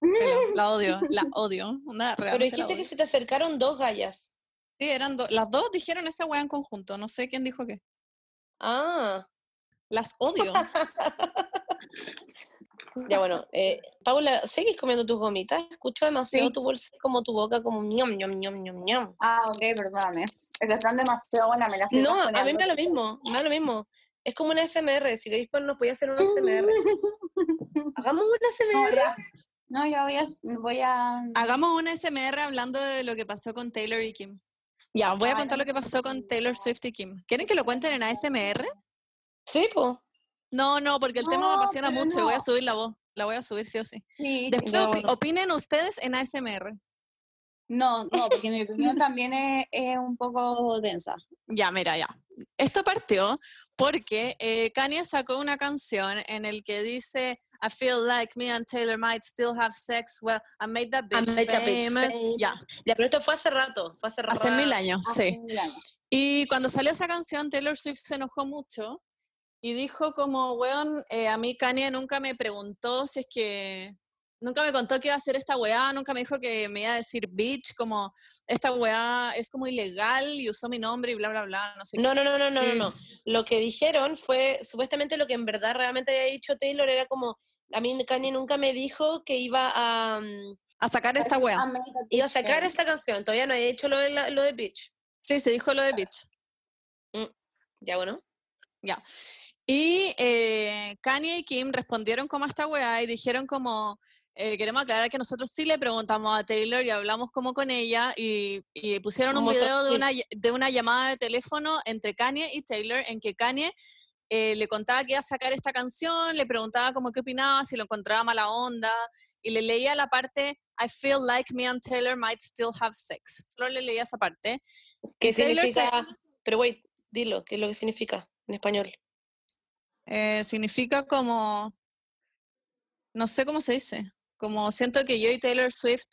Filo, La odio, [LAUGHS] la odio. Una, Pero dijiste que se te acercaron dos gallas. Sí, eran dos. Las dos dijeron esa weá en conjunto. No sé quién dijo qué. Ah, Las odio. [LAUGHS] ya bueno. Eh, Paula, ¿seguís comiendo tus gomitas? Escucho demasiado Sí. tu bolsa, como tu boca, como ñom, ñom, ñom, ñom, ñom. Ah, ok, perdóname. Es que están demasiado buenas, me las estoy No, a mí me da lo mismo, me da lo mismo. Es como una SMR, si queréis pues nos podía hacer una SMR. [LAUGHS] Hagamos una No, SMR. No, ya voy a, voy a... Hagamos una SMR hablando de lo que pasó con Taylor y Kim. Ya, voy a Ah, contar lo que pasó con Taylor Swift y Kim. ¿Quieren que lo cuenten en ASMR? Sí, pues. No, no, porque el tema me No, apasiona mucho y voy a no. subir la voz. La voy a subir sí o sí. Sí, Después opinen ustedes en ASMR. No, no, porque mi opinión también es, es un poco densa. Ya, mira, ya. Esto partió porque eh, Kanye sacó una canción en el que dice I feel like me and Taylor might still have sex. Well, I made that I bitch made that bitch famous. famous. Ya, Ya, pero esto fue hace rato, fue hace rato. hace mil años, Hace sí. mil años. Y cuando salió esa canción, Taylor Swift se enojó mucho y dijo como, weón, eh, a mí Kanye nunca me preguntó si es que... Nunca me contó que iba a hacer esta weá, nunca me dijo que me iba a decir bitch, como esta weá es como ilegal y usó mi nombre y bla, bla, bla, no sé qué. No, no, no, no, no, no, no. Lo que dijeron fue, supuestamente lo que en verdad realmente había dicho Taylor era como, a mí Kanye nunca me dijo que iba a, mm, A sacar esta weá. Iba a sacar esta canción, todavía no había dicho lo de, la- lo de Bitch. Sí, se dijo lo de bitch. Ya bueno. Ya. Y eh, Kanye y Kim respondieron como a esta weá y dijeron como, eh, queremos aclarar que nosotros sí le preguntamos a Taylor y hablamos como con ella y, y pusieron un video de una, de una llamada de teléfono entre Kanye y Taylor en que Kanye eh, le contaba que iba a sacar esta canción, le preguntaba como qué opinaba, si lo encontraba mala onda y le leía la parte I feel like me and Taylor might still have sex. Solo le leía esa parte. ¿Qué se- significa? Pero wait, dilo, ¿qué es lo que significa en español? Eh, significa como, no sé cómo se dice, como siento que yo y Taylor Swift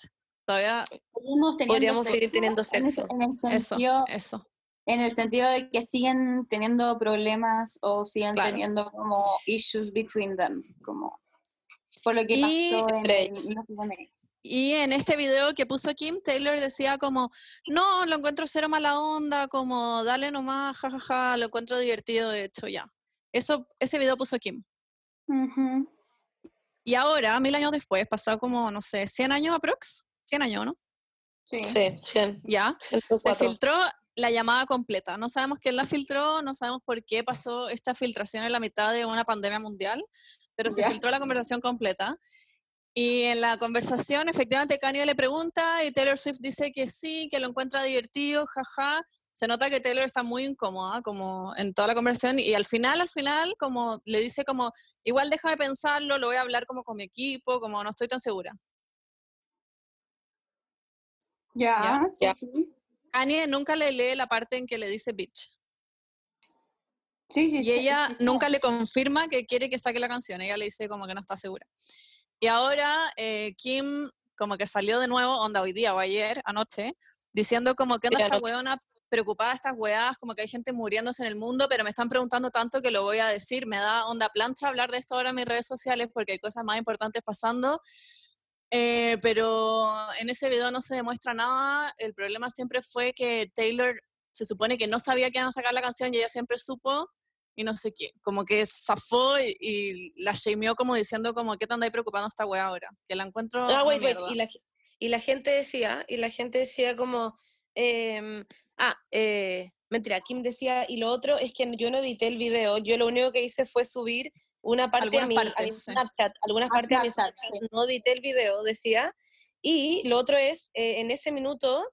todavía, teniendo Podríamos seguir sexo, teniendo en el- sexo. En el, eso, sentido, eso. en el sentido de que siguen teniendo problemas o siguen Claro. teniendo como issues between them, como por lo que Y- pasó en VMAs. Y en este video que puso Kim, Taylor decía como, no, lo encuentro cero mala onda, como dale nomás, jajaja, lo encuentro divertido, de hecho, ya. Eso, ese video puso Kim. Ujú. Y ahora, mil años después, pasado como, no sé, 100 años aprox, 100 años, ¿no? Sí. Sí, 100. Ya. Se 104. filtró la llamada completa. No sabemos quién la filtró, no sabemos por qué pasó esta filtración en la mitad de una pandemia mundial, pero se Ya. filtró la conversación completa. Y en la conversación, efectivamente, Kanye le pregunta y Taylor Swift dice que sí, que lo encuentra divertido, jaja. Se nota que Taylor está muy incómoda, como en toda la conversación, y al final, al final, como le dice como, igual déjame pensarlo, lo voy a hablar como con mi equipo, como no estoy tan segura. Ya, sí, sí. Kanye nunca le lee la parte en que le dice bitch. Sí, sí, Y ella sí. nunca le confirma que quiere que saque la canción. Ella le dice como que no está segura. Y ahora eh, Kim como que salió de nuevo, onda hoy día o ayer, anoche, diciendo como que Sí, anda esta weona preocupada estas weas, como que hay gente muriéndose en el mundo, pero me están preguntando tanto que lo voy a decir. Me da onda plancha hablar de esto ahora en mis redes sociales porque hay cosas más importantes pasando. Eh, pero en ese video no se demuestra nada. El problema siempre fue que Taylor se supone que no sabía que iban a sacar la canción y ella siempre supo y no sé qué. Como que zafó y, y la shameó como diciendo como, ¿qué te andáis preocupando esta wea ahora? Que la encuentro Ah, wait, wait. Y la, y la gente decía, y la gente decía como, em, ah, eh, mentira, Kim decía, y lo otro es que yo no edité el video, yo lo único que hice fue subir una parte a Algunas mi, a mi partes, sí. Snapchat, algunas A partes a mi Snapchat, Snapchat, sí. no edité el video, decía, y lo otro es, eh, en ese minuto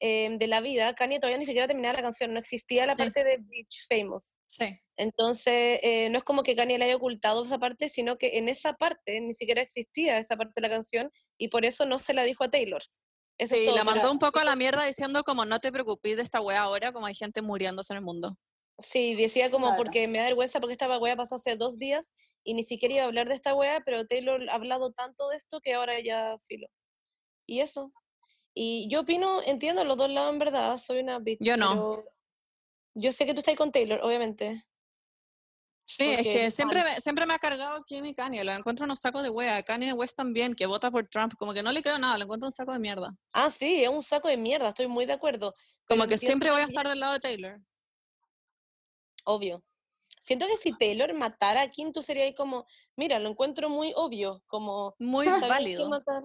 em, de la vida, Kanye todavía ni siquiera terminaba la canción, no existía la Sí. parte de Beach Famous. Sí. Entonces, eh, no es como que Kanye le haya ocultado esa parte, sino que en esa parte ni siquiera existía esa parte de la canción y por eso no se la dijo a Taylor. Eso es Sí, la mandó un poco a la mierda diciendo como, no te preocupes de esta wea ahora, como hay gente muriéndose en el mundo. Sí, decía como Claro. porque me da vergüenza porque esta wea pasó hace dos días y ni siquiera iba a hablar de esta wea, pero Taylor ha hablado tanto de esto que ahora ya filo. Y eso. Y yo opino, entiendo los dos lados en verdad, soy una bitch. Yo no. Yo sé que tú estás con Taylor, obviamente. Sí, es que siempre me, siempre me ha cargado Kim y Kanye. Lo encuentro unos sacos de wea. Kanye West también, que vota por Trump. Como que no le creo nada, lo encuentro un saco de mierda. Ah, sí, es un saco de mierda, estoy muy de acuerdo. Como que siempre voy a estar del lado de Taylor. Obvio. Siento que si Taylor matara a Kim, tú serías ahí como, mira, lo encuentro muy obvio, como Muy válido. matar-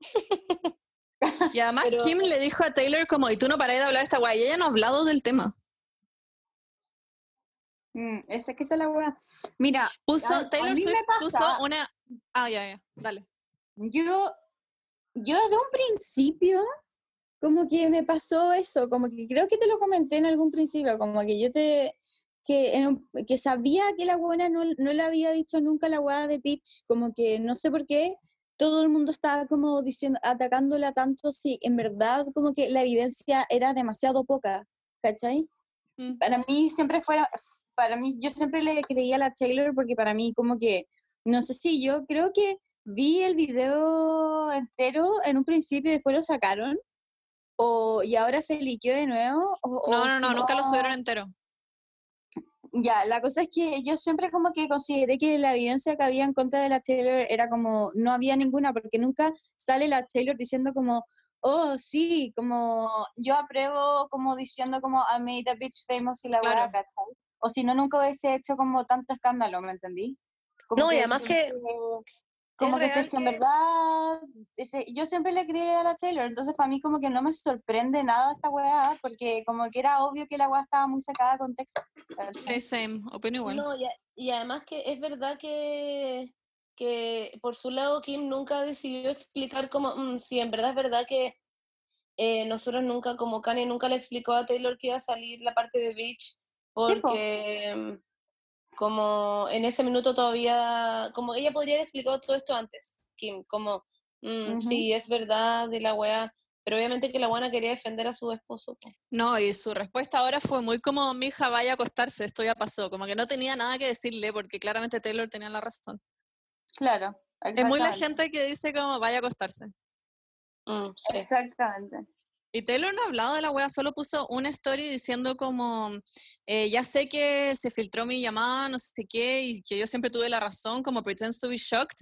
[LAUGHS] [LAUGHS] Y además Pero- Kim le dijo a Taylor como, y tú no parás de hablar de esta wea. Y ella no ha hablado del tema. Mm, esa es que es la weá. Mira, Puso, a- a Taylor me Swift puso pasa- una... Ah, ya, ya, dale. yo, yo desde un principio, como que me pasó eso, como que creo que te lo comenté en algún principio, como que yo te, que, en un- que sabía que la buena no, no le había dicho nunca la weá de Peach, como que no sé por qué, todo el mundo estaba como diciendo, atacándola tanto, si en verdad como que la evidencia era demasiado poca, ¿cachai? Mm. para mí siempre fuera, para mí, yo siempre le creía a la Taylor porque para mí como que, no sé si yo creo que vi el video entero en un principio y después lo sacaron, o, y ahora se liqueó de nuevo. O, No, o no, no, nunca lo subieron entero. Ya, la cosa es que yo siempre como que consideré que la evidencia que había en contra de la Taylor era como, no había ninguna, porque nunca sale la Taylor diciendo como, oh, sí, como yo apruebo, como diciendo como I made a bitch famous y la Claro. weá, ¿cachai? O si no, nunca hubiese hecho como tanto escándalo, ¿me entendí? Como No, y además que como que si es que en verdad, ese- yo siempre le creí a la Taylor, entonces para mí como que no me sorprende nada esta weá, porque como que era obvio que la weá estaba muy sacada de contexto. Sí, same, opino igual. No, y, además que es verdad que, que por su lado Kim nunca decidió explicar como, "Mm, sí, en verdad es verdad que eh, nosotros nunca, como Kanye nunca le explicó a Taylor que iba a salir la parte de Beach, po. porque mm, como en ese minuto todavía, como ella podría haber explicado todo esto antes, Kim, como, "Mm, sí, es verdad de la weá, pero obviamente que la buena quería defender a su esposo. po. No, y su respuesta ahora fue muy como, mi hija vaya a acostarse, esto ya pasó. Como que no tenía nada que decirle porque claramente Taylor tenía la razón. Claro. Es muy la gente que dice como, vaya a acostarse. Mm, sí. Exactamente. Y Taylor no ha hablado de la wea, solo puso una story diciendo como, eh, ya sé que se filtró mi llamada, no sé qué, y que yo siempre tuve la razón, como pretends to be shocked,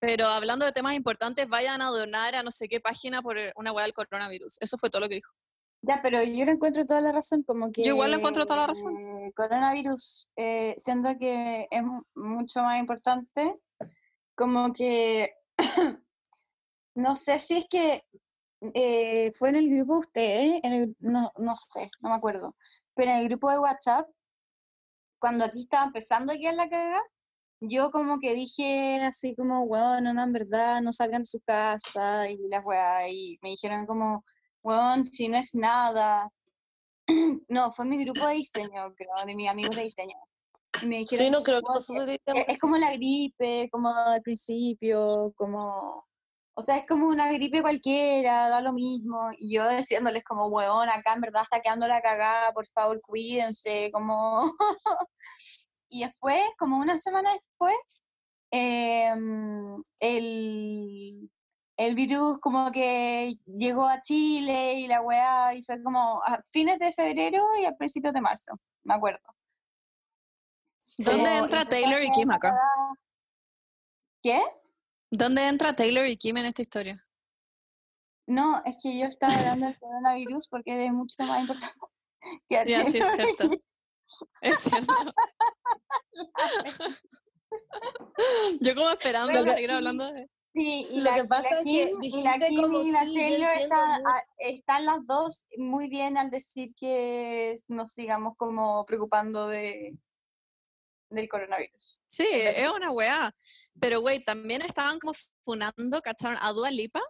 pero hablando de temas importantes, vayan a donar a no sé qué página por eh, una wea del coronavirus. Eso fue todo lo que dijo. Ya, pero yo le encuentro toda la razón, como que... Yo igual le encuentro toda la razón. eh, Coronavirus, eh, siendo que es mu- mucho más importante, como que... [COUGHS] no sé si es que eh, fue en el grupo de ustedes, en el- no, no sé, no me acuerdo, pero en el grupo de WhatsApp, cuando aquí estaba empezando aquí en la caga, yo como que dije así como, bueno, no, en verdad, no salgan de su casa y las weas, y me dijeron como, bueno, si no es nada. [CLEARS THROAT] no, fue mi grupo de diseño, creo, de mis amigos de diseño. Y me dijeron, Sí, no creo que "Weón, es, es como la gripe, como al principio, como... O sea, es como una gripe cualquiera, da lo mismo. Y yo diciéndoles como, weón, acá en verdad está quedando la cagada, por favor, cuídense, como... [LAUGHS] y después, como una semana después, em, el, el virus como que llegó a Chile y la weá, y fue como a fines de febrero y a principios de marzo, me acuerdo. ¿Dónde Como entra Taylor y Kim acá? ¿Qué? ¿Dónde entra Taylor y Kim en esta historia? No, es que yo estaba hablando del coronavirus porque es mucho más importante [LAUGHS] que a Ya, sí, es cierto. Es cierto. [LAUGHS] Yo como esperando Bueno, seguir hablando de... Sí, y Lo la, que pasa la es que y la Kim como, y la sí, Taylor están, están las dos muy bien al decir que nos sigamos como preocupando de del coronavirus. Sí, es una weá. Pero, güey, también estaban como funando, ¿cacharon? A Dua Lipa.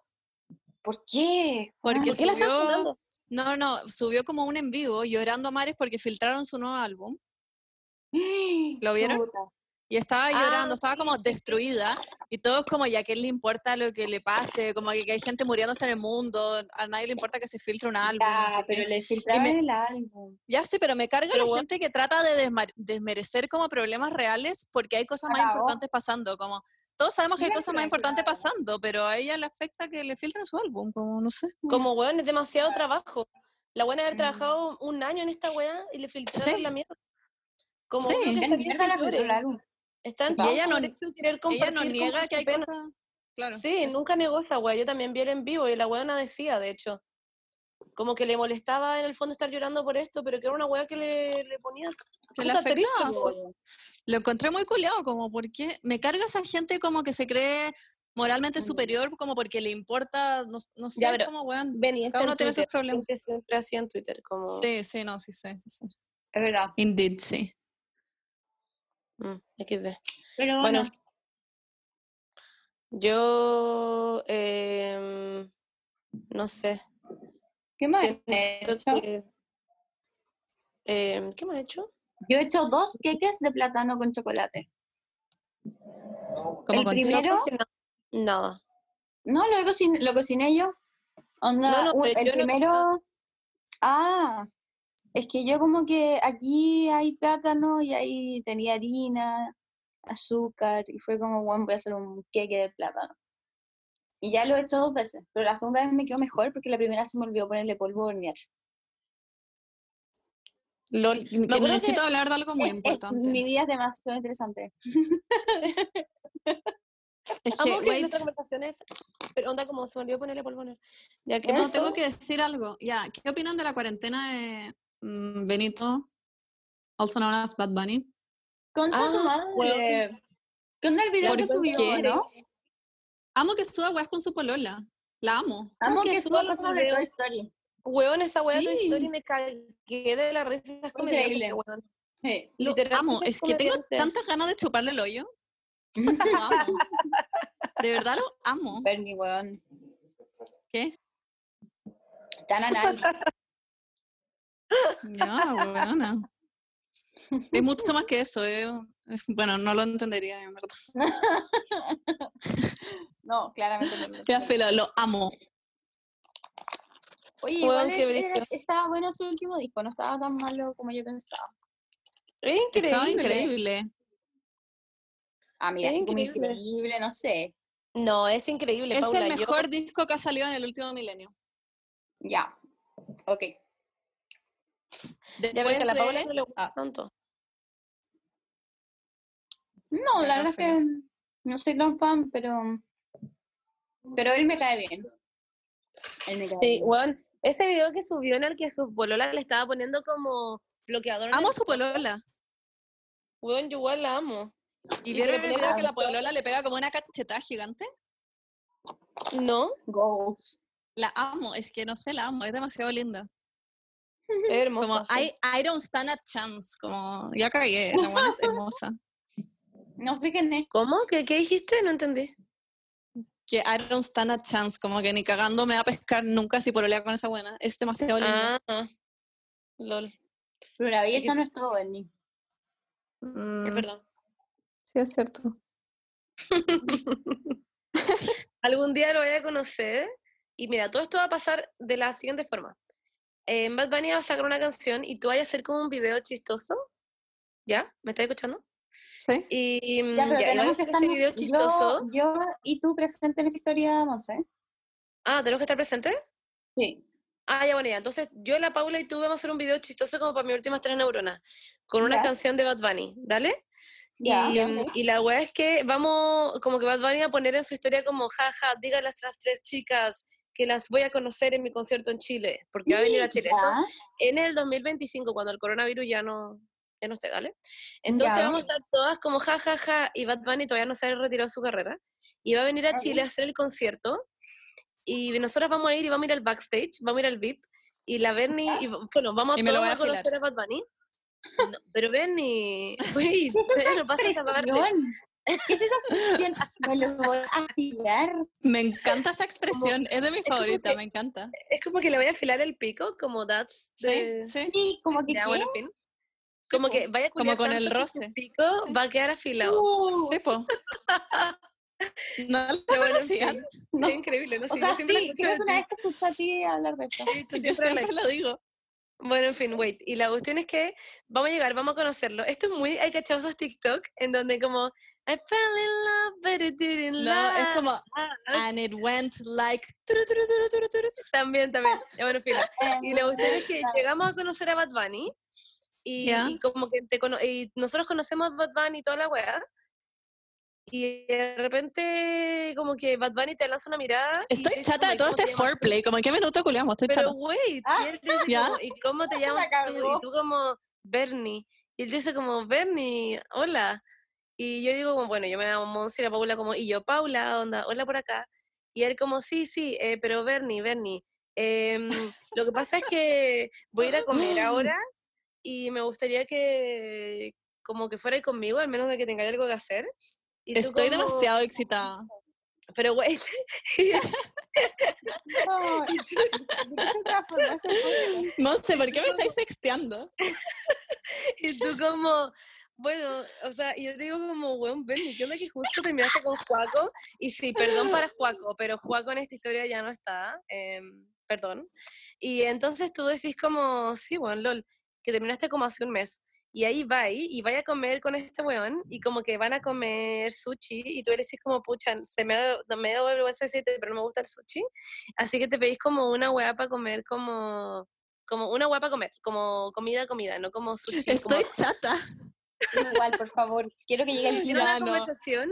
¿Por qué? Porque ¿Por qué subió... No, no, subió como un en vivo llorando a mares porque filtraron su nuevo álbum. [GASPS] ¿Lo vieron? Chuta. Y estaba Ah, llorando, estaba sí, como destruida. Y todos como, ¿y a quién le importa lo que le pase? Como que, que hay gente muriéndose en el mundo. A nadie le importa que se filtre un álbum. no sé Ya, qué. pero le filtraron me- el álbum. Ya sé, pero me carga Pero la gente que trata de desmerecer como problemas reales porque hay cosas más importantes pasando. Como todos sabemos que hay cosas más importantes pasando, pero a ella le afecta que le filtren su álbum, como no sé. Como, weón, es demasiado trabajo. La buena haber Mm. trabajado un año en esta weá y le filtraron Sí. la mierda. Como Sí. que Es mierda la que Lu. Está en Y ella no- querer Ella compartir no como niega que hay cosas. Claro. Sí, eso. nunca negó esa weá. Yo también vi el en vivo y la weona decía, de hecho, como que le molestaba en el fondo estar llorando por esto, pero que era una weá que le, le ponía Que le afectaba. Lo encontré muy culiado, como porque me carga esa gente como que se cree moralmente Mm. superior, como porque le importa, no, no sé, Ya, como weón. Es Cada uno tiene sus problemas. siempre, siempre así en Twitter, como... Sí, sí, no, sí, sí, sí, sí. Es verdad. Indeed, sí. Mm, XD. Pero Bueno, bueno, yo... em, no sé. ¿qué más he hecho? que- em, ¿Qué me ha hecho? Yo he hecho dos queques de plátano con chocolate. El con primero-. Nada. No, lo, cociné, lo cociné yo. Onda, No, no, un- pero el yo no- primero. Ah, es que yo como que aquí hay plátano y ahí tenía harina, azúcar, y fue como, bueno, voy a hacer un queque de plátano. Y ya lo he hecho dos veces, pero la segunda vez me quedó mejor porque la primera se me olvidó ponerle polvo hornear. Que que- necesito hablar de algo muy Es- es- importante. mi vida es demasiado interesante. [LAUGHS] Es que, wait, conversaciones, pero onda como se me olvidó ponerle polvo Ya que no, tengo que decir algo. Ya, ¿qué opinan de la cuarentena de Benito, also known as Bad Bunny? Contra tu Ah, madre. ¿Qué onda el video ¿Por que subió, qué? no? Amo que suba weas con su polola. La amo. Amo que que suba cosas de. Toy Story. Weón, esa weá de Toy Sí. Story me cagué de la risa. Es Increíble. weón. Sí. Lo amo. Es que tengo tantas ganas de chuparle el hoyo. [LAUGHS] Lo amo. De verdad lo amo. Bernie, weón. ¿Qué? Tan anal. Ya, buena. Es mucho más que eso. eh. Es- Bueno, no lo entendería, en verdad. [LAUGHS] No, claramente no. lo Ya, filo, lo amo. Oye, igual era- estaba bueno su último disco, no estaba tan malo como yo pensaba. Es increíble. Estaba increíble. Ah, mira, Es así como increíble. increíble, no sé. No, es increíble, Es Paula. el yo- mejor disco que ha salido en el último milenio. Ya. Ok. Ya ves que a la Después Paula de- no le gusta Ah. tanto. No, la verdad es que no soy tan fan, pero. Pero él me cae bien. Él me cae Sí, bien. weón. Ese video que subió en el que su polola le estaba poniendo como bloqueador. Amo el- su polola. Weón, yo igual la amo. ¿Y Y vieron que el video que la polola le pega como una cachetada gigante? No, Goals. La amo, es que no sé, la amo, es demasiado linda. Es [LAUGHS] hermosa. Como, sí. I, I don't stand a chance, como, ya cagué, la buena es hermosa. [LAUGHS] No sé quién es. ¿Cómo? ¿Qué, ¿Qué dijiste? No entendí. Que I don't stand a chance, como que ni cagando me va a pescar nunca si pololea con esa buena. Es demasiado linda. Ah, lol. Pero la belleza no es todo. Es Mm, verdad. Sí, es cierto. [LAUGHS] Algún día lo voy a conocer. Y mira, todo esto va a pasar de la siguiente forma. Eh, Bad Bunny va a sacar una canción y tú vas a hacer como un video chistoso. ¿Ya? ¿Me estás escuchando? Sí. Y mm, Ya, pero ya, tenemos que estar video chistoso. Yo, yo y tú presente en esa historia, Monse. Ah, ¿tenemos que estar presentes? Sí. Ah, ya, bueno, ya. Entonces, yo, la Paula y tú vamos a hacer un video chistoso como para mis últimas tres neuronas. Con una Ya. canción de Bad Bunny. ¿Dale? Ya. y, mm, y la weá es que vamos, como que Bad Bunny va a poner en su historia como, jaja, díganle a estas tres chicas que las voy a conocer en mi concierto en Chile, porque va a venir a Chile. Ya. en el 2025, cuando el coronavirus ya no, ya no esté, ¿dale? Entonces Ya. vamos a estar todas como jajaja, y Bad Bunny todavía no se ha retirado su carrera, y va a venir a. Chile a hacer el concierto, y nosotros vamos a ir y vamos a ir al backstage, vamos a ir al VIP, y la Bernie, y, bueno, vamos lo todos a a conocer a Bad Bunny. No, pero Bernie, [LAUGHS] [LAUGHS] todavía no pasa esa parte. ¿Qué es esa expresión? Me lo voy a afilar. Me encanta esa expresión, es de mi como favorita, que- me encanta. Es como que le voy a afilar el pico, como that's Sí, the- sí. Sí, como que Ya, ¿qué? bueno, en fin. Como que vaya a como con el roce. pico Sí. va a quedar afilado. Uh, Sí, po. [LAUGHS] ¿No en conocían? no. Es increíble, ¿no? O Sí, sea, yo siempre sí, creo que una vez te escuché a ti hablar de esto. Sí, tú Yo siempre siempre la- lo digo. Bueno, en fin, wait. Y la cuestión es que vamos a llegar, vamos a conocerlo. Esto es muy, hay cachado esos TikTok en donde como, I fell in love, but it didn't No, es last. como, and it went like... También, también. Ya, bueno, en fin. Y la cuestión es que llegamos a conocer a Bad Bunny Y, Ya. y como que te cono- y nosotros conocemos a Bad Bunny y toda la weá. Y de repente, como que Bad Bunny te lanza una mirada. Estoy chata de "¿Y todo este llamas tú?". foreplay. ¿Como en qué minuto culiamos? Estoy Pero chata. wait, Ah, y ¿y cómo te llamas tú? Y tú como, Bernie. Y él dice como, Bernie, hola. Y yo digo como, bueno, yo me llamo Monsi, y la Paula como, y yo, Paula, onda, hola por acá. Y él como, sí, sí, eh, pero Bernie, Bernie, em, lo que pasa es que voy a ir a comer [GASPS] ahora y me gustaría que como que fuera conmigo, al menos de que tengáis algo que hacer. Y tú Estoy como, demasiado excitada. Pero güey, No. [LAUGHS] [LAUGHS] No sé, ¿por qué me estáis sexteando? [LAUGHS] y tú como, bueno, o sea, yo digo como, weón, Bernie, ¿qué onda que justo terminaste con Juaco? Y sí, perdón para Juaco, pero Juaco en esta historia ya no está, em, perdón. Y entonces tú decís como, sí, weón, lol, que terminaste como hace un mes. Y ahí va, y vaya a comer con este weón, y como que van a comer sushi, y tú le decís como, pucha, se me da, me da vergüenza decirte, pero no me gusta el sushi. Así que te pedís como una weá para comer como, como una para comer, como comida, comida, no como sushi. como Estoy chata. Igual, por favor. Quiero que llegue el clima. una no. conversación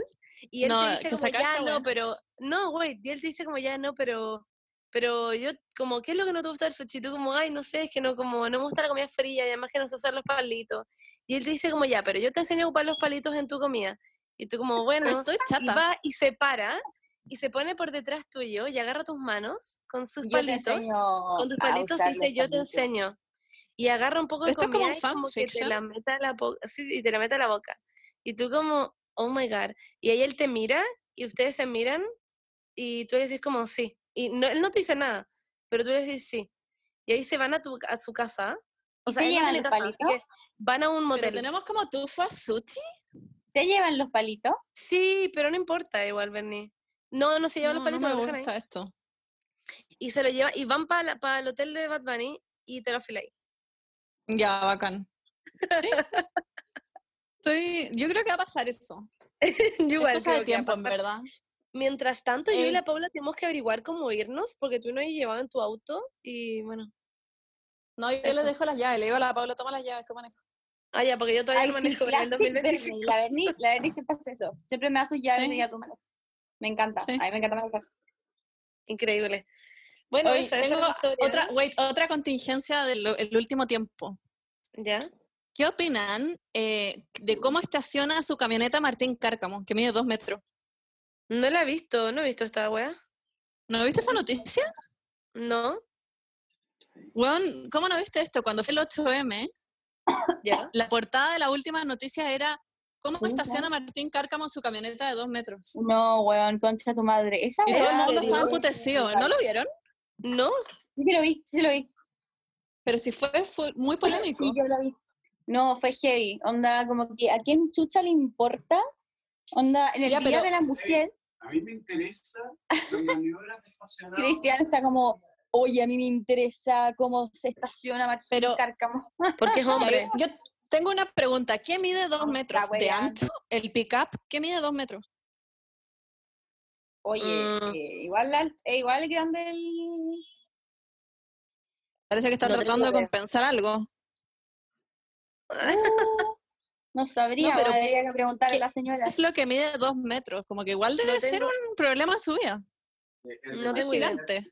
y él No, te dice como ya no, pero no, güey, y él te dice como ya no, pero pero yo como qué es lo que no te gusta del sushi, tú como ay, no sé, es que no como no me gusta la comida fría y además que no sé usar los palitos. Y él te dice como ya, pero yo te enseño a ocupar los palitos en tu comida. Y tú como bueno, Estoy y chata. va y se para y se pone por detrás tuyo y agarra tus manos con sus Yo palitos. Con tus palitos y dice yo te enseño. Y agarra un poco de Esto es como comida un y como que te la meta a la po- sí, y te la mete a la boca. Y tú como, oh my god. Y ahí él te mira y ustedes se miran y tú le decís como sí. Y no, él no te dice nada, pero tú le decís sí. Y ahí se van a, tu, a su casa. O ¿Y sea, se llevan los casa, así que palitos? van a un Pero motel. tenemos como tufa sushi. ¿Se llevan los palitos? Sí, pero no importa igual, Bernie. No, no se llevan los No, no palitos, me ahí. gusta esto. Y se lo llevan, y van para el hotel de Bad Bunny y te lo filáis. Ya, bacán. Sí. [LAUGHS] Estoy, yo creo que va a pasar eso. [LAUGHS] Yo igual es cosa de tiempo, en verdad. Mientras tanto, yo y Eh. la Paula tenemos que averiguar cómo irnos, porque tú no has llevado en tu auto y bueno. No, yo Eso. le dejo las llaves. Le digo a la Paula, toma las llaves, tú manejas. Ah, ya, porque yo todavía Ay, sí, manejo en el classic 2025. Bernie. La Bernie, la Bernie siempre hace eso. Siempre me da sus llaves Sí. y ya tú manejas. Me encanta. Sí. A mí me encanta manejar. Increíble. Bueno, Hoy esa, esa es tengo la historia. otra, wait, otra contingencia del el último tiempo. ¿Ya? ¿Qué opinan eh, de cómo estaciona su camioneta Martín Cárcamo, que mide dos metros? No la he visto, no he visto esta wea. ¿No viste esa noticia? No, Weón, ¿cómo no viste esto? Cuando fue el 8M, ya. la portada de la última noticia era ¿Cómo estaciona Martín Cárcamo su camioneta de dos metros? No, weón, concha tu madre. Esa Y todo el weá mundo estaba emputecido. ¿No lo vieron? No, Sí lo vi, sí lo vi. Pero sí fue, fue muy polémico. Sí, yo lo vi. No, fue heavy. Onda, como que a quién chucha le importa. Onda, en el Ya, Día pero- de la Mujer, A mí me interesa las maniobras de estacionado. Cristian está como, oye, a mí me interesa cómo se estaciona Martín Pero- Cárcamo. porque es [LAUGHS] hombre. Yo tengo una pregunta. ¿Qué mide dos No, metros de ancho? El pickup, ¿qué mide dos metros? Oye, Mm. eh, igual, al- eh, igual grande el... Parece que está No tratando de compensar algo. Uh, no sabría, pero habría que preguntarle ¿qué a la señora. Es lo que mide dos metros. Como que igual debe ser tengo- un problema en su vida. El de No tengo gigante.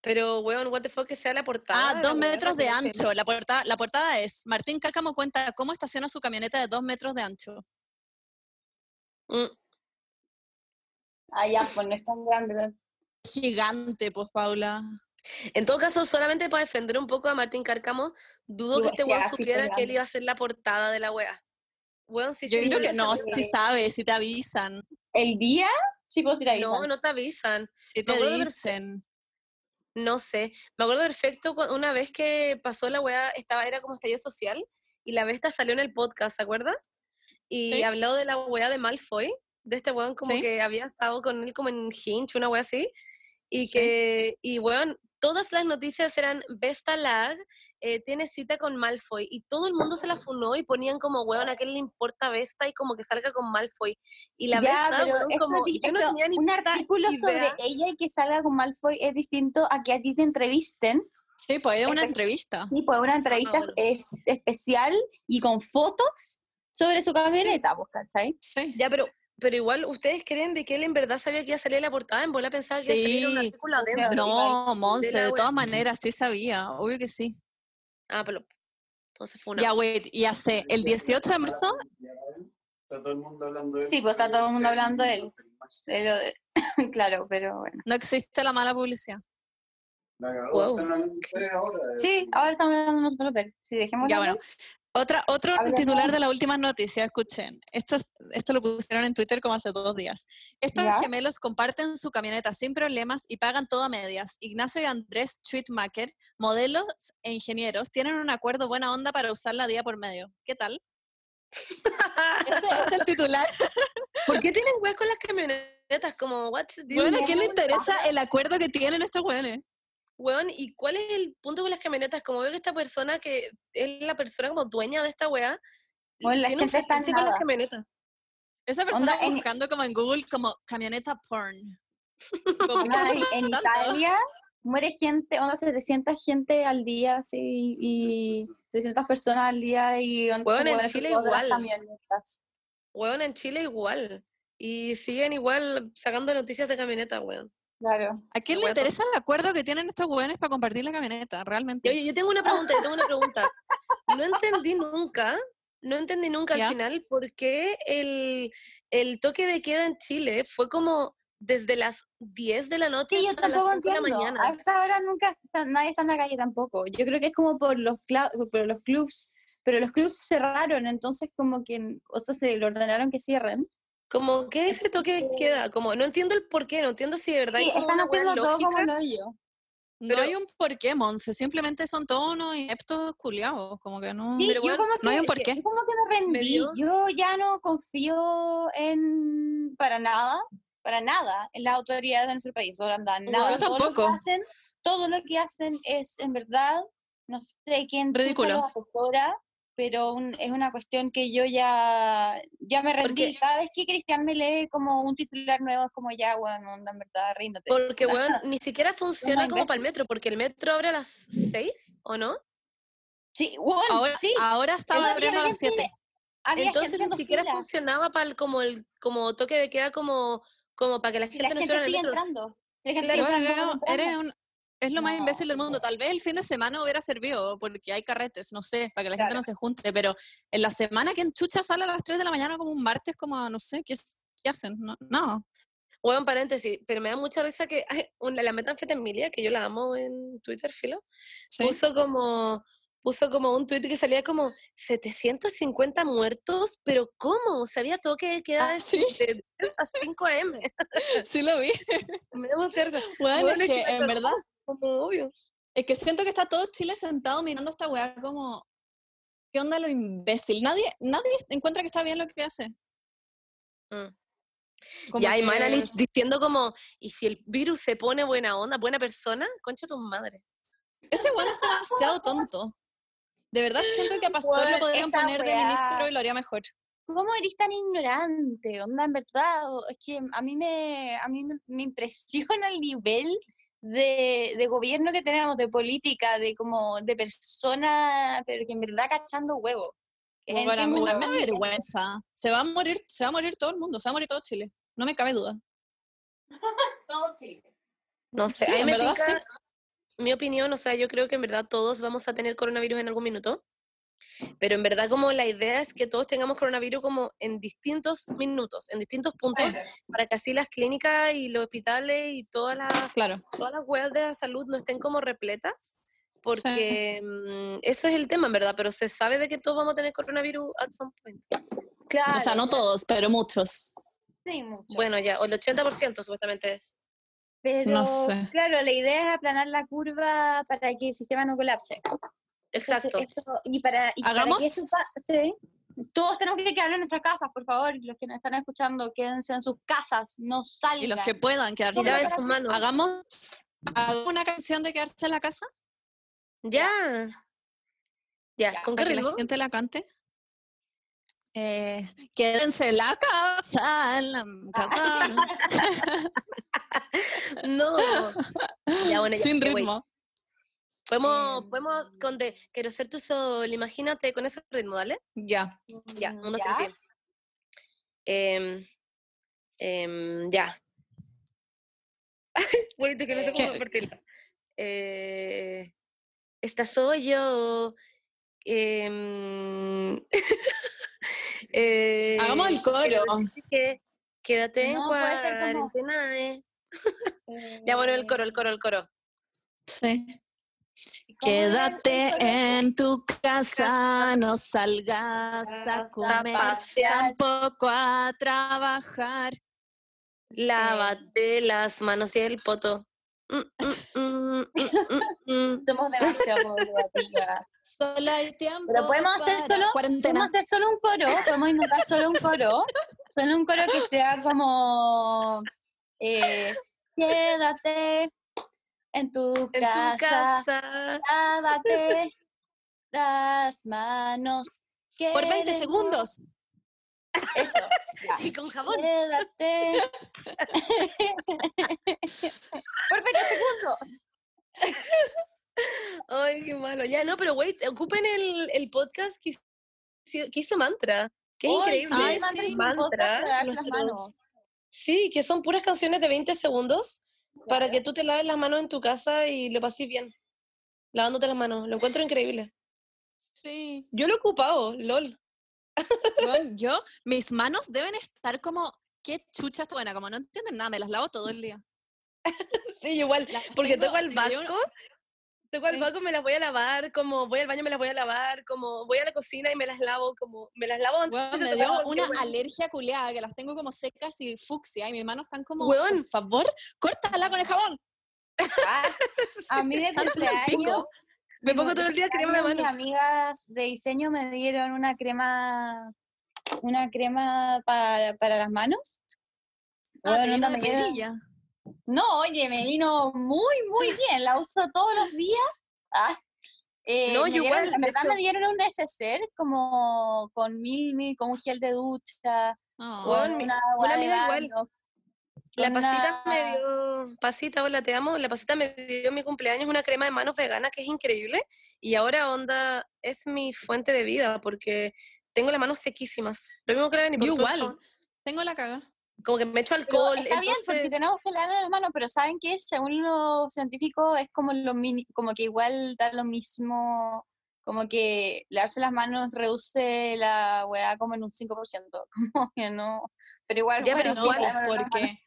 Pero, weón, what the fuck que sea la portada. Ah, dos metros de ancho. La portada, la portada es Martín Cárcamo cuenta cómo estaciona su camioneta de dos metros de ancho. Mm, Ah, ya, pues no es tan grande. Gigante, pues, Paula. En todo caso, solamente para defender un poco a Martín Cárcamo, dudo que este sí, weón fue supiera que él iba a ser la portada de la wea. Weón, si Yo sí, creo que no, si sabes, si te avisan, ¿El día? Sí, pues sí te avisan. No, no te avisan. si te dicen. No sé. Me acuerdo perfecto una vez que pasó la weá, estaba, era como estallido social, y la Vesta salió en el podcast, ¿se acuerda? Y Sí. habló de la weá de Malfoy, de este weón como Sí. que había estado con él como en Hinge, una weá así, y Sí. que, y weón, todas las noticias eran Vesta Lag, eh, tiene cita con Malfoy, y todo el mundo se la funó y ponían como, weón, ¿a qué le importa Vesta? Y como que salga con Malfoy. Y la Ya, pero weón, como, yo no tenía ni un artículo sobre idea. ella y que salga con Malfoy es distinto a que a ti te entrevisten Sí, pues era una entrevista. Sí, pues una entrevista bueno. es especial y con fotos sobre su camioneta, pues, ¿cachai? Sí. Ya, pero, pero igual, ¿ustedes creen de que él en verdad sabía que iba a salir la portada? En bola pensaba que iba a salir un Sí. artículo adentro. No, Monse, de de todas maneras, sí sabía, obvio que sí. Ah, pero entonces fue una... Ya, wait, y hace el 18 de marzo, Está todo el mundo hablando de él. Sí, pues está todo el mundo hablando de él. Pero, [LAUGHS] claro, pero bueno. no existe la mala publicidad. La cagó, Wow. están hablando ustedes ahora. de- Sí, ahora estamos hablando nosotros de él. Sí, dejémoslo. Ya, bueno. Otra, otro titular de la última noticia, escuchen. Esto, es- esto lo pusieron en Twitter como hace dos días. Estos ¿Ya? gemelos comparten su camioneta sin problemas y pagan todo a medias. Ignacio y Andrés Schwittmacher, modelos e ingenieros, tienen un acuerdo buena onda para usarla día por medio. ¿Qué tal? Ese es el titular. [LAUGHS] ¿Por qué tienen con las camionetas? Como, what's this? Bueno, ¿a quién le interesa el acuerdo que tienen estos jóvenes? Weón, ¿y cuál es el punto con las camionetas? Como veo que esta persona que es la persona como dueña de esta wea, Bueno, la gente está en con las camionetas. Esa persona Onda, en- buscando como en Google como camioneta porn. [LAUGHS] Como, ¿qué Onda, en? Italia muere gente, onda 700 gente al día, sí, y 600 personas al día y onda, Weón, se en Chile igual. camionetas. Weón, en Chile igual. Y siguen igual sacando noticias de camionetas, weón. Claro. ¿A quién le interesa el acuerdo que tienen estos hueones para compartir la camioneta? Realmente. Oye, yo tengo una pregunta, yo tengo una pregunta. [LAUGHS] No entendí nunca, no entendí nunca ¿Ya? al final por qué el, el toque de queda en Chile fue como desde las 10 de la noche Sí, yo hasta las tampoco 5 de la mañana. A esa hora nunca está- nadie está en la calle tampoco. Yo creo que es como por los, por los clubs, pero los clubs cerraron, entonces como que, o sea, se le ordenaron que cierren. Como, ¿qué es ese toque de queda? Como, no entiendo el por qué, no entiendo si de verdad Sí, hay como están haciendo todo como lo yo. no pero- hay un porqué, Monse. Simplemente son todos unos ineptos culiados. Como que no. Sí, Pero yo bueno, como que, no hay un que- porqué. yo como que me rendí. dio- Yo ya no confío en para nada, para nada en las autoridades de nuestro país. Ahora nada. yo Todo lo que tampoco. hacen, todo lo que hacen es en verdad, no sé quién Ridículo. los asesora, pero un- es una cuestión que yo ya, ya me rendí. Porque- Cada vez que Cristian me lee como un titular nuevo, es como ya, bueno, en verdad, ríndete. Porque, weón, ni siquiera [LAUGHS] funciona como para el metro, porque el metro abre a las 6, ¿o no? Sí, bueno, Ahora, sí. ahora estaba abriendo a las gente- 7. había gente Entonces ni siquiera fila. funcionaba para el, como el como toque de queda como, como para que la Si gente la no gente estuviera en el metro. entrando. Si la gente Claro, sigue Bueno, entrando, un- es lo más No, imbécil del mundo. Tal vez el fin de semana hubiera servido porque hay carretes, no sé, para que la gente Claro. no se junte. Pero en la semana que en Chucha sale a las 3 de la mañana como un martes, como no sé, ¿qué, qué hacen? No. no. Bueno, paréntesis, pero me da mucha risa que ay, una- la metanfetamina, que yo la amo en Twitter, filo, Sí. puso como puso como un tweet que salía como 750 muertos, pero ¿cómo? Se había toque de queda Ah, sí. de 10 a 5 am. [LAUGHS] Sí lo vi. [LAUGHS] Me da mucha risa. Bueno, Bueno, es que que en verdad, Como obvio. es que siento que está todo Chile sentado mirando esta weá como, ¿qué onda lo imbécil? Nadie, nadie encuentra que está bien lo que hace. Mm. Como Ya, y Manelich diciendo como, ¿y si el virus se pone buena onda, buena persona? Concha tu madre. Ese weón está demasiado tonto. De verdad siento que a Pastor lo podrían poner de ministro y lo haría mejor. ¿Cómo eres tan ignorante? Onda, en verdad, es que a mí me, a mí me, me impresiona el nivel de, de gobierno que tenemos, de política, de como, de persona, pero que en verdad cachando huevo. Bueno, a mí me da vergüenza. Se va a morir, se va a morir todo el mundo, se va a morir todo Chile. No me cabe duda. [LAUGHS] Todo Chile. No sé, Sí, en verdad mi opinión, o sea, yo creo que en verdad todos vamos a tener coronavirus en algún minuto, pero en verdad como la idea es que todos tengamos coronavirus como en distintos minutos, en distintos puntos, para que así las clínicas y los hospitales y todas las, Claro. todas las webs de la salud no estén como repletas, porque mm, eso es el tema, en verdad, pero se sabe de que todos vamos a tener coronavirus at some point. Claro. O sea, no todos, pero muchos. Sí, mucho. Bueno, ya, o el 80% supuestamente es. pero sé. claro, la idea es aplanar la curva para que el sistema no colapse. Entonces, Exacto. y para, y para Hagamos- que eso pase, todos tenemos que quedarnos en nuestras casas, por favor. Los que nos están escuchando, quédense en sus casas, no salgan. Y los que puedan quedarse en sus manos. Hagamos, hagamos una canción de quedarse en la casa Ya. Ya, Ya, ¿con qué para que la gente la cante. Eh, quédense en la casa, en la casa, [LAUGHS] [LAUGHS] No. Ya, bueno, ya, sin ritmo. Podemos, Em, podemos con de quiero ser tu sol, imagínate con ese ritmo, ¿dale? Ya. Ya, Mm, uno, ¿ya? tres. Em, em, ya. Wait, es que no sé cómo. Eh, esta soy yo. Eh, [LAUGHS] Hagamos el quiero coro. que quédate en No, puede ser como- cuarentena, eh. [LAUGHS] Ya, bueno, el coro, el coro, el coro. Sí. ¿Cómo era el- el Quédate en tu casa, no salgas a comer, tampoco a trabajar. Lávate las manos y el poto. Mm, mm, [LAUGHS] mm. Somos demasiado. [LAUGHS] Solo hay tiempo. Pero podemos hacer solo, podemos hacer solo un coro, podemos inventar solo un coro, solo un coro que sea como eh, [LAUGHS] quédate en tu En casa, tu casa. lávate [LAUGHS] las manos. Por 20 queremos- segundos. Eso. ya. Y con jabón. Quédate. [LAUGHS] Por 20 segundos. Ay, qué malo. Ya, no, pero wait, ocupen el, el podcast que hizo, que hizo Mantra. Qué increíble. Ay, sí, Mantra. las nuestros-. Sí, que son puras canciones de 20 segundos para que tú te laves las manos en tu casa y lo pases bien. Lavándote las manos. Lo encuentro increíble. Sí. Yo lo he ocupado, lol. Bueno, yo, mis [LAUGHS] manos deben estar como, qué chucha esto buena, como no entienden nada, me las lavo todo el día. Sí, igual. Las Porque tengo- toco al vasco. Toco al Sí. vasco, me las voy a lavar, como voy al baño me las voy a lavar, como voy a la cocina y me las lavo, como me las lavo antes Weón, de me dio una alergia culeada que las tengo como secas y fucsia y mis manos están como, Weón. por favor, córtala con el jabón. Ah, [LAUGHS] a mí de cumpleaños. Me pongo todo el día crema de cumpleaños, mano. Mis amigas de diseño me dieron una crema, una crema para, para las manos. Ah, Bueno, me dieron- perilla. No, oye, me vino muy, muy [LAUGHS] bien. La uso todos los días. Ah, eh, No, dieron- igual, En verdad me dieron un neceser como con mil, mil, con un gel de ducha, Ah. con Weón, mi- una una agua de amiga igual. La pasita me dio, pasita, hola, te amo. La pasita me dio en mi cumpleaños una crema de manos vegana que es increíble. Y ahora onda es mi fuente de vida porque tengo las manos sequísimas. Lo mismo que la Yo todo igual, tengo la caga. Como que me echo Pero alcohol. está bien porque entonces- tenemos que lavar las manos, pero saben que según los científicos es como lo mini- como que igual da lo mismo, como que lavarse las manos reduce la weá como en un 5%, [LAUGHS] como que no, pero igual Ya, pero bueno, sí, igual, lavarnos las manos. porque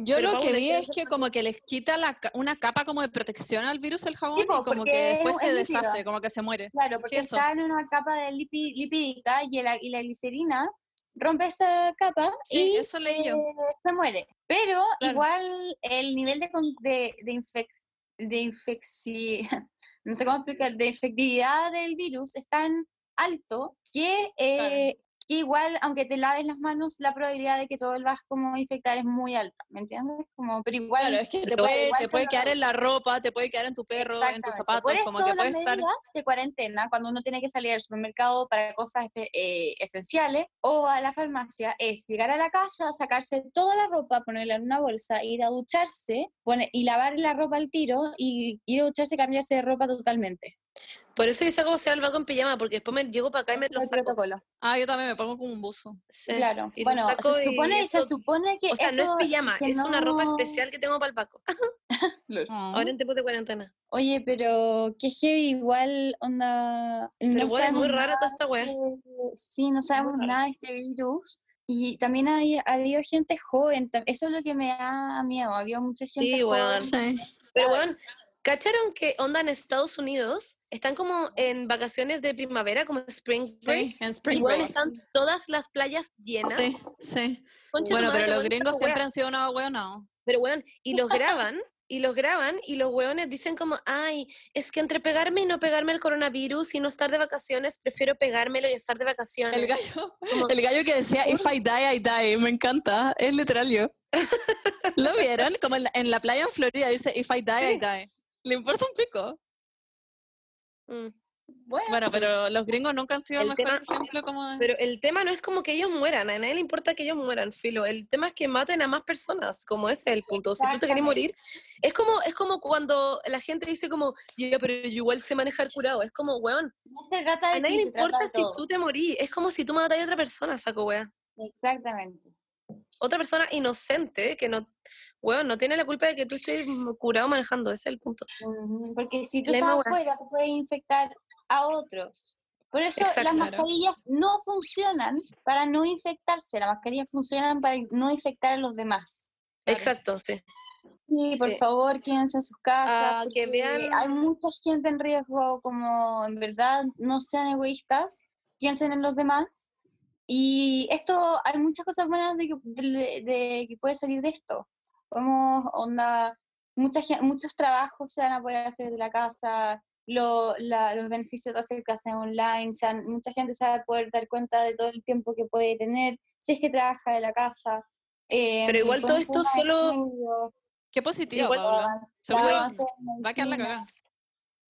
yo Pero lo que ¿de vi es que como que les quita la, una capa como de protección al virus el jabón Sí, y como porque que es- después se deshace, como que se muere. Claro, porque eso. está en una capa de lipídica y la, y la glicerina rompe esa capa Sí, y eso leí yo. eh, se muere. Pero Claro. igual el nivel de, de, de, infec- de infecci- [LAUGHS] no sé cómo explicar, de infectividad del virus es tan alto que, eh, que igual, aunque te laves las manos, la probabilidad de que todo el vas como infectar es muy alta, ¿me entiendes? Como, pero igual... Claro, es que te puede, te puede quedar en la ropa, te puede quedar en tu perro, en tus zapatos, como que puede estar... de cuarentena, cuando uno tiene que salir al supermercado para cosas espe- eh, esenciales o a la farmacia, es llegar a la casa, sacarse toda la ropa, ponerla en una bolsa, ir a ducharse pone- y lavar la ropa al tiro y ir a ducharse y cambiarse de ropa totalmente. Por eso yo saco sea el vago en pijama, porque después me llego para acá y me lo saco. protocolo. Ah, yo también me pongo como un buzo. Sí, Claro. y Bueno, saco se y supone, se eso- supone que O sea, no es pijama, es una ropa especial que tengo para el Paco. [LAUGHS] Ah. Ahora en tiempos de cuarentena. Oye, pero qué heavy, igual, onda... Pero no bueno, es muy rara toda esta weá. Sí, no sabemos nada de este virus. Y también hay, ha habido gente joven, eso es lo que me da miedo, ha habido mucha gente Sí, joven. weón. Sí. Pero bueno, ¿cacharon que onda en Estados Unidos? Están como en vacaciones de primavera, como spring break. Sí, en Y Spring Break. están todas las playas llenas. Sí, sí. Concha Bueno, madre, pero los gringos siempre han sido una no. Pero weón, y los graban, y los graban, y los weones dicen como, ay, es que entre pegarme y no pegarme el coronavirus y no estar de vacaciones, prefiero pegármelo y estar de vacaciones. El gallo, Como- el gallo que decía, if I die, I die, me encanta, es literal yo. [LAUGHS] ¿Lo vieron? Como en la, en la playa en Florida dice, if I die, I die. Le importa un pico. Mm. bueno. Bueno, pero los gringos nunca han sido el mejor tema- ejemplo como de... Pero el tema no es como que ellos mueran, a nadie le importa que ellos mueran, filo. El tema es que maten a más personas, como ese es el punto. Si tú te querés morir, es como, es como cuando la gente dice como, ya, pero yo igual sé manejar curado. Es como, weón, No se trata de a nadie ti, le importa si todos. tú te morís. Es como si tú matas a otra persona, saco weón. Exactamente. Otra persona inocente que no, weón, no tiene la culpa de que tú estés curado manejando. Ese es el punto. Porque si tú La estás afuera, te puedes infectar a otros. Por eso Exacto. las Claro. mascarillas no funcionan para no infectarse, las mascarillas funcionan para no infectar a los demás. Claro. Exacto, sí. Sí, por Sí. favor, quédense en sus casas. Ah, que vean- Hay mucha gente en riesgo, como en verdad no sean egoístas, piensen en los demás. Y esto, hay muchas cosas buenas de que, de, de que puede salir de esto. Como onda, mucha, gen- muchos trabajos se van a poder hacer de la casa, lo- la- los beneficios de hacer clases online, se mucha gente se va a poder dar cuenta de todo el tiempo que puede tener, si es que trabaja de la casa. eh, Pero igual todo podemos esto solo- Qué positivo, Igual- Paula. la Seguro en va a quedar la cagada.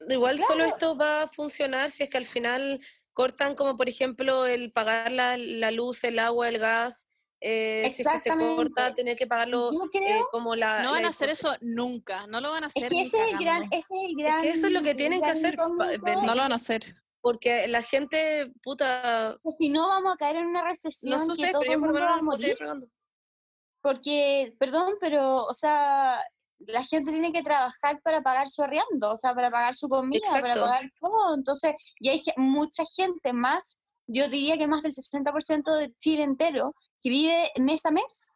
Igual solo Claro. esto va a funcionar si es que al final cortan como por ejemplo el pagar la, la luz, el agua, el gas, eh, si es que se corta tener que pagarlo Yo eh, creo como la... No van la a hacer eso nunca, no lo van a es hacer que ni ese es el gran, ese es el gran. que eso es lo que tienen que hacer. No lo van a hacer. Porque la gente, puta, que si no vamos a caer en una no recesión sé que todo pero el yo por lo mundo va a no morir, porque, perdón, pero, o sea, la gente tiene que trabajar para pagar su arriendo, o sea, para pagar su comida, para pagar todo, entonces, y hay mucha gente más, yo diría que más del 60% de Chile entero, que vive mes a mes,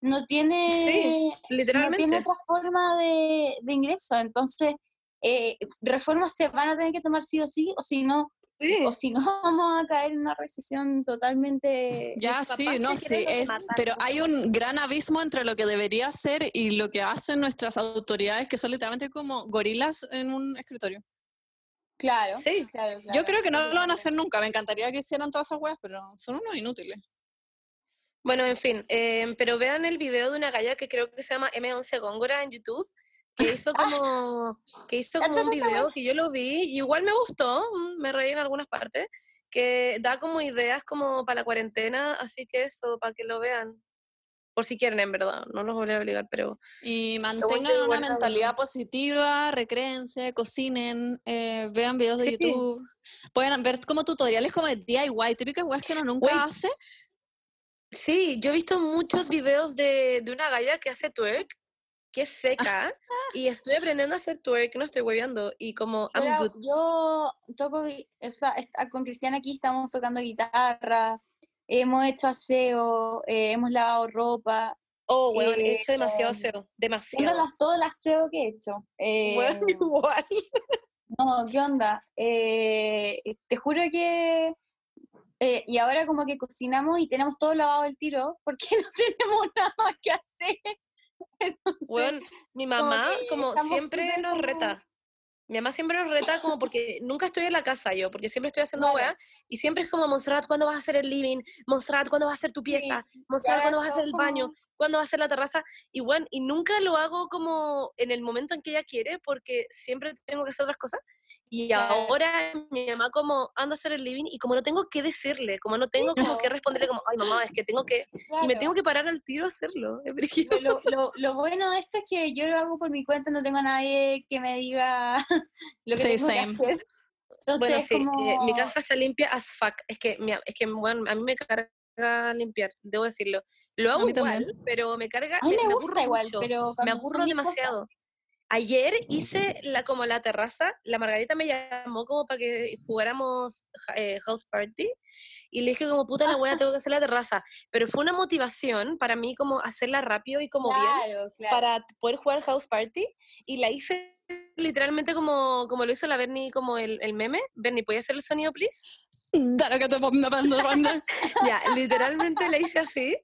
no tiene, no tiene Literalmente. otra forma de, de ingreso. Entonces, eh, reformas se van a tener que tomar sí o sí, o si no, Sí. o si no [LAUGHS] vamos a caer en una recesión totalmente... Ya, sí, no, sí, es, pero hay un gran abismo entre lo que debería ser y lo que hacen nuestras autoridades, que son literalmente como gorilas en un escritorio. Claro, Sí. claro, Yo creo que no lo van a hacer nunca, me encantaría que hicieran todas esas weas, pero son unos inútiles. Bueno, en fin, eh, pero vean el video de una galla que creo que se llama M11 Góngora en YouTube, que hizo como, que hizo como un video que yo lo vi, y igual me gustó, mm, me reí en algunas partes, que da como ideas como para la cuarentena, así que eso, para que lo vean, por si quieren, en verdad, no los voy a obligar, pero Y mantengan una mentalidad positiva, recréense, cocinen, eh, vean videos de Sí. YouTube. Pueden ver como tutoriales como de DIY, típicas weas que uno nunca Wait. hace. sí, yo he visto muchos videos de, de una galla que hace twerk, es seca, [LAUGHS] y estoy aprendiendo a hacer twerk, no estoy hueveando, y como, Yo, I'm good. yo toco, gui- o sea, est- con Cristiana aquí estamos tocando guitarra, hemos hecho aseo, eh, hemos lavado ropa, Oh, weón, he eh, hecho demasiado em, SEO, Siendo demasiado. las, todo el aseo que he hecho. Eh, Weón, [LAUGHS] igual. no, ¿qué onda? Eh, te juro que... eh, y ahora como que cocinamos y tenemos todo lavado al tiro porque [LAUGHS] no tenemos nada más que hacer. [LAUGHS] Entonces, Weón, mi mamá como siempre nos como- reta. Mi mamá siempre nos reta como porque nunca estoy en la casa yo, porque siempre estoy haciendo weá, y siempre es como, Montserrat, ¿cuándo vas a hacer el living? Montserrat, ¿cuándo vas a hacer tu pieza? Montserrat, ahora ¿cuándo vas a hacer el baño? ¿Cuándo vas a hacer la terraza? Y bueno, y nunca lo hago como en el momento en que ella quiere, porque siempre tengo que hacer otras cosas. Y Claro. ahora mi mamá como anda a hacer el living y como no tengo que decirle, como no tengo como que responderle como, ay mamá, es que tengo que, y me claro. tengo que parar al tiro a hacerlo. Lo, lo, lo bueno de esto es que yo lo hago por mi cuenta, no tengo a nadie que me diga [LAUGHS] lo que Sí, tengo same. que hacer. Entonces, Bueno, sí, eh, mi como- casa está limpia as fuck. Es que, mi- es que bueno, a mí me carga limpiar, debo decirlo. Lo hago igual, también. pero me carga, A mí me, me aburro igual, mucho. pero Me aburro mis cosas- demasiado. Ayer hice la, como la terraza, la Margarita me llamó como para que jugáramos eh, House Party y le dije como puta la wea [LAUGHS] tengo que hacer la terraza, pero fue una motivación para mí como hacerla rápido y como bien Claro, claro. para poder jugar House Party y la hice literalmente como, como lo hizo la Bernie como el, el meme. Bernie, ¿puedes hacer el sonido, please? [LAUGHS] Ya, literalmente la hice así.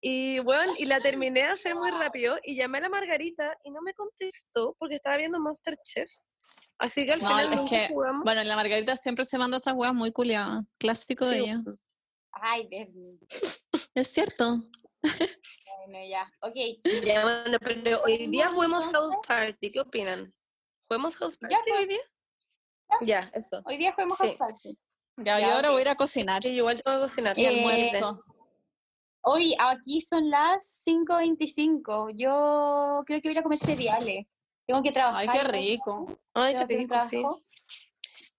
Y bueno, y la terminé de hacer muy rápido y llamé a la Margarita y no me contestó porque estaba viendo Masterchef. Así que al No, final es nunca que, jugamos. bueno, la Margarita siempre se manda esas weas muy culiadas. Clásico de Sí, ella. bueno. Ay. Es cierto. Bueno, ya. Ok. Ya, bueno, pero hoy día juguemos House Party. ¿Qué opinan? ¿Juguemos House Party Ya, pues. hoy día? Ya, eso. Hoy día juguemos Sí. House Party. Ya, yo ahora voy a ir a cocinar. Yo igual tengo que cocinar. Y Eh, almuerzo. Hoy aquí son las 5.25. Yo creo que voy a comer cereales. Tengo que trabajar. Ay, qué rico. Ay, qué rico, sí.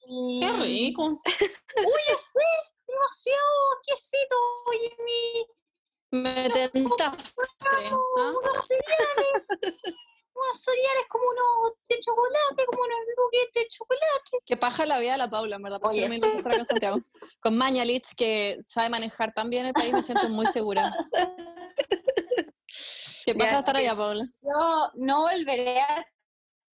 Y- Qué rico. Uy, ya sé, demasiado quesito. Oye, mi, Me tentaste. ¿ah? Unos cereales. unos cereales como unos de chocolate, como unos nuggets de chocolate. Que paja la vida de la Paula, en verdad. Por Oye, acá en Santiago. [LAUGHS] Con Mañalich, que sabe manejar tan bien el país, me siento muy segura. Que paja Ya, estar allá, Paula. Yo no volveré a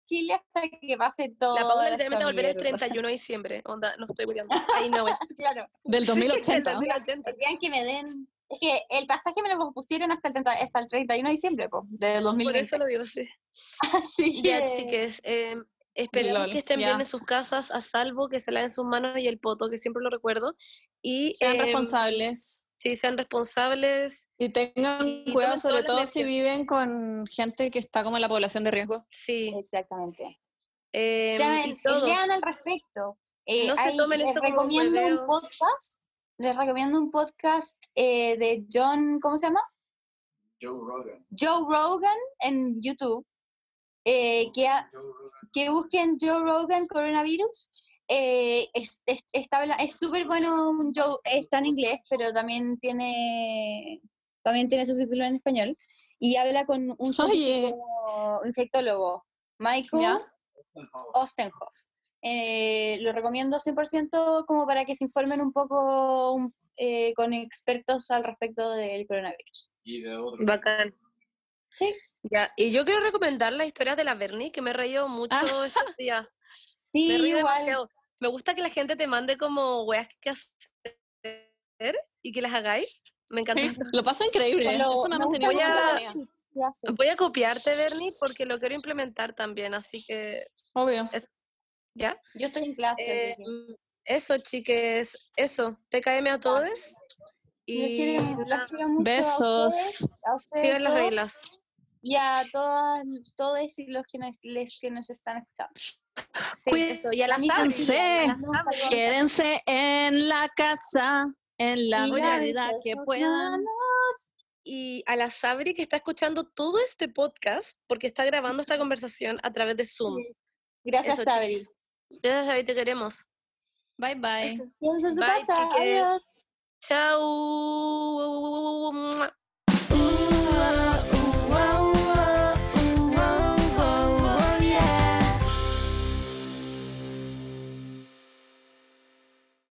Chile hasta que pase todo. La Paula literalmente va a volver el 31 de diciembre. Onda, no estoy muriendo. I know it. Claro. Del El 2080. 2080. El día en que me den. Es que el pasaje me lo pusieron hasta el, 30 hasta el 31 de diciembre, po, de Por 2020. eso lo digo, sí. [LAUGHS] Así Ya, que- chiques, eh, esperemos Lol, que estén bien ya. en sus casas, a salvo, que se laven sus manos y el poto, que siempre lo recuerdo. Y Sean em, responsables. Sí, sean responsables. Y tengan y cuidado, sobre todo si viven con gente que está como en la población de riesgo. Sí. Exactamente. em, Sean- y todos. lean al respecto. Eh, No se tomen esto como un recomiendo un podcast. Les recomiendo un podcast eh, de John, ¿cómo se llama? Joe Rogan. Joe Rogan en YouTube. eh, que, ha- busquen Joe Rogan coronavirus. Eh, es es- está habla- es súper bueno, un Joe, está en inglés, pero también tiene también tiene subtítulos en español. Y habla con un infectólogo, Michael. Ostenhoff. Eh, lo recomiendo 100% como para que se informen un poco un- eh, con expertos al respecto del coronavirus. Y de otro. Bacán. Sí, Ya, y yo quiero recomendar las historias de la Bernie, que me he reído mucho Ah. estos [LAUGHS] días. sí, Me río igual. demasiado. Me gusta que la gente te mande como weas que hacer y que las hagáis. Me encanta. Lo paso increíble. Eso mucho- entretenida. Sí, hace. Voy a copiarte, Bernie, porque lo quiero implementar también, así que, Obvio. ¿Ya? Yo estoy en clase. Eh, que- eso, chiques, eso. TKM a todos. Los Y quiero- los nada, quiero mucho a Besos. ustedes, a ustedes sigan las reglas. Y a todas, todos y los que nos, les que nos están escuchando. Sí, eso. Y a la saludo. Quédense en la casa en la medida que puedan. manos. Y a la Sabri que está escuchando todo este podcast porque está grabando esta conversación a través de Zoom. Sí. Gracias, Eso, Sabri. Te queremos. Bye, bye. [LAUGHS] Su bye, casa. Adiós. Chao.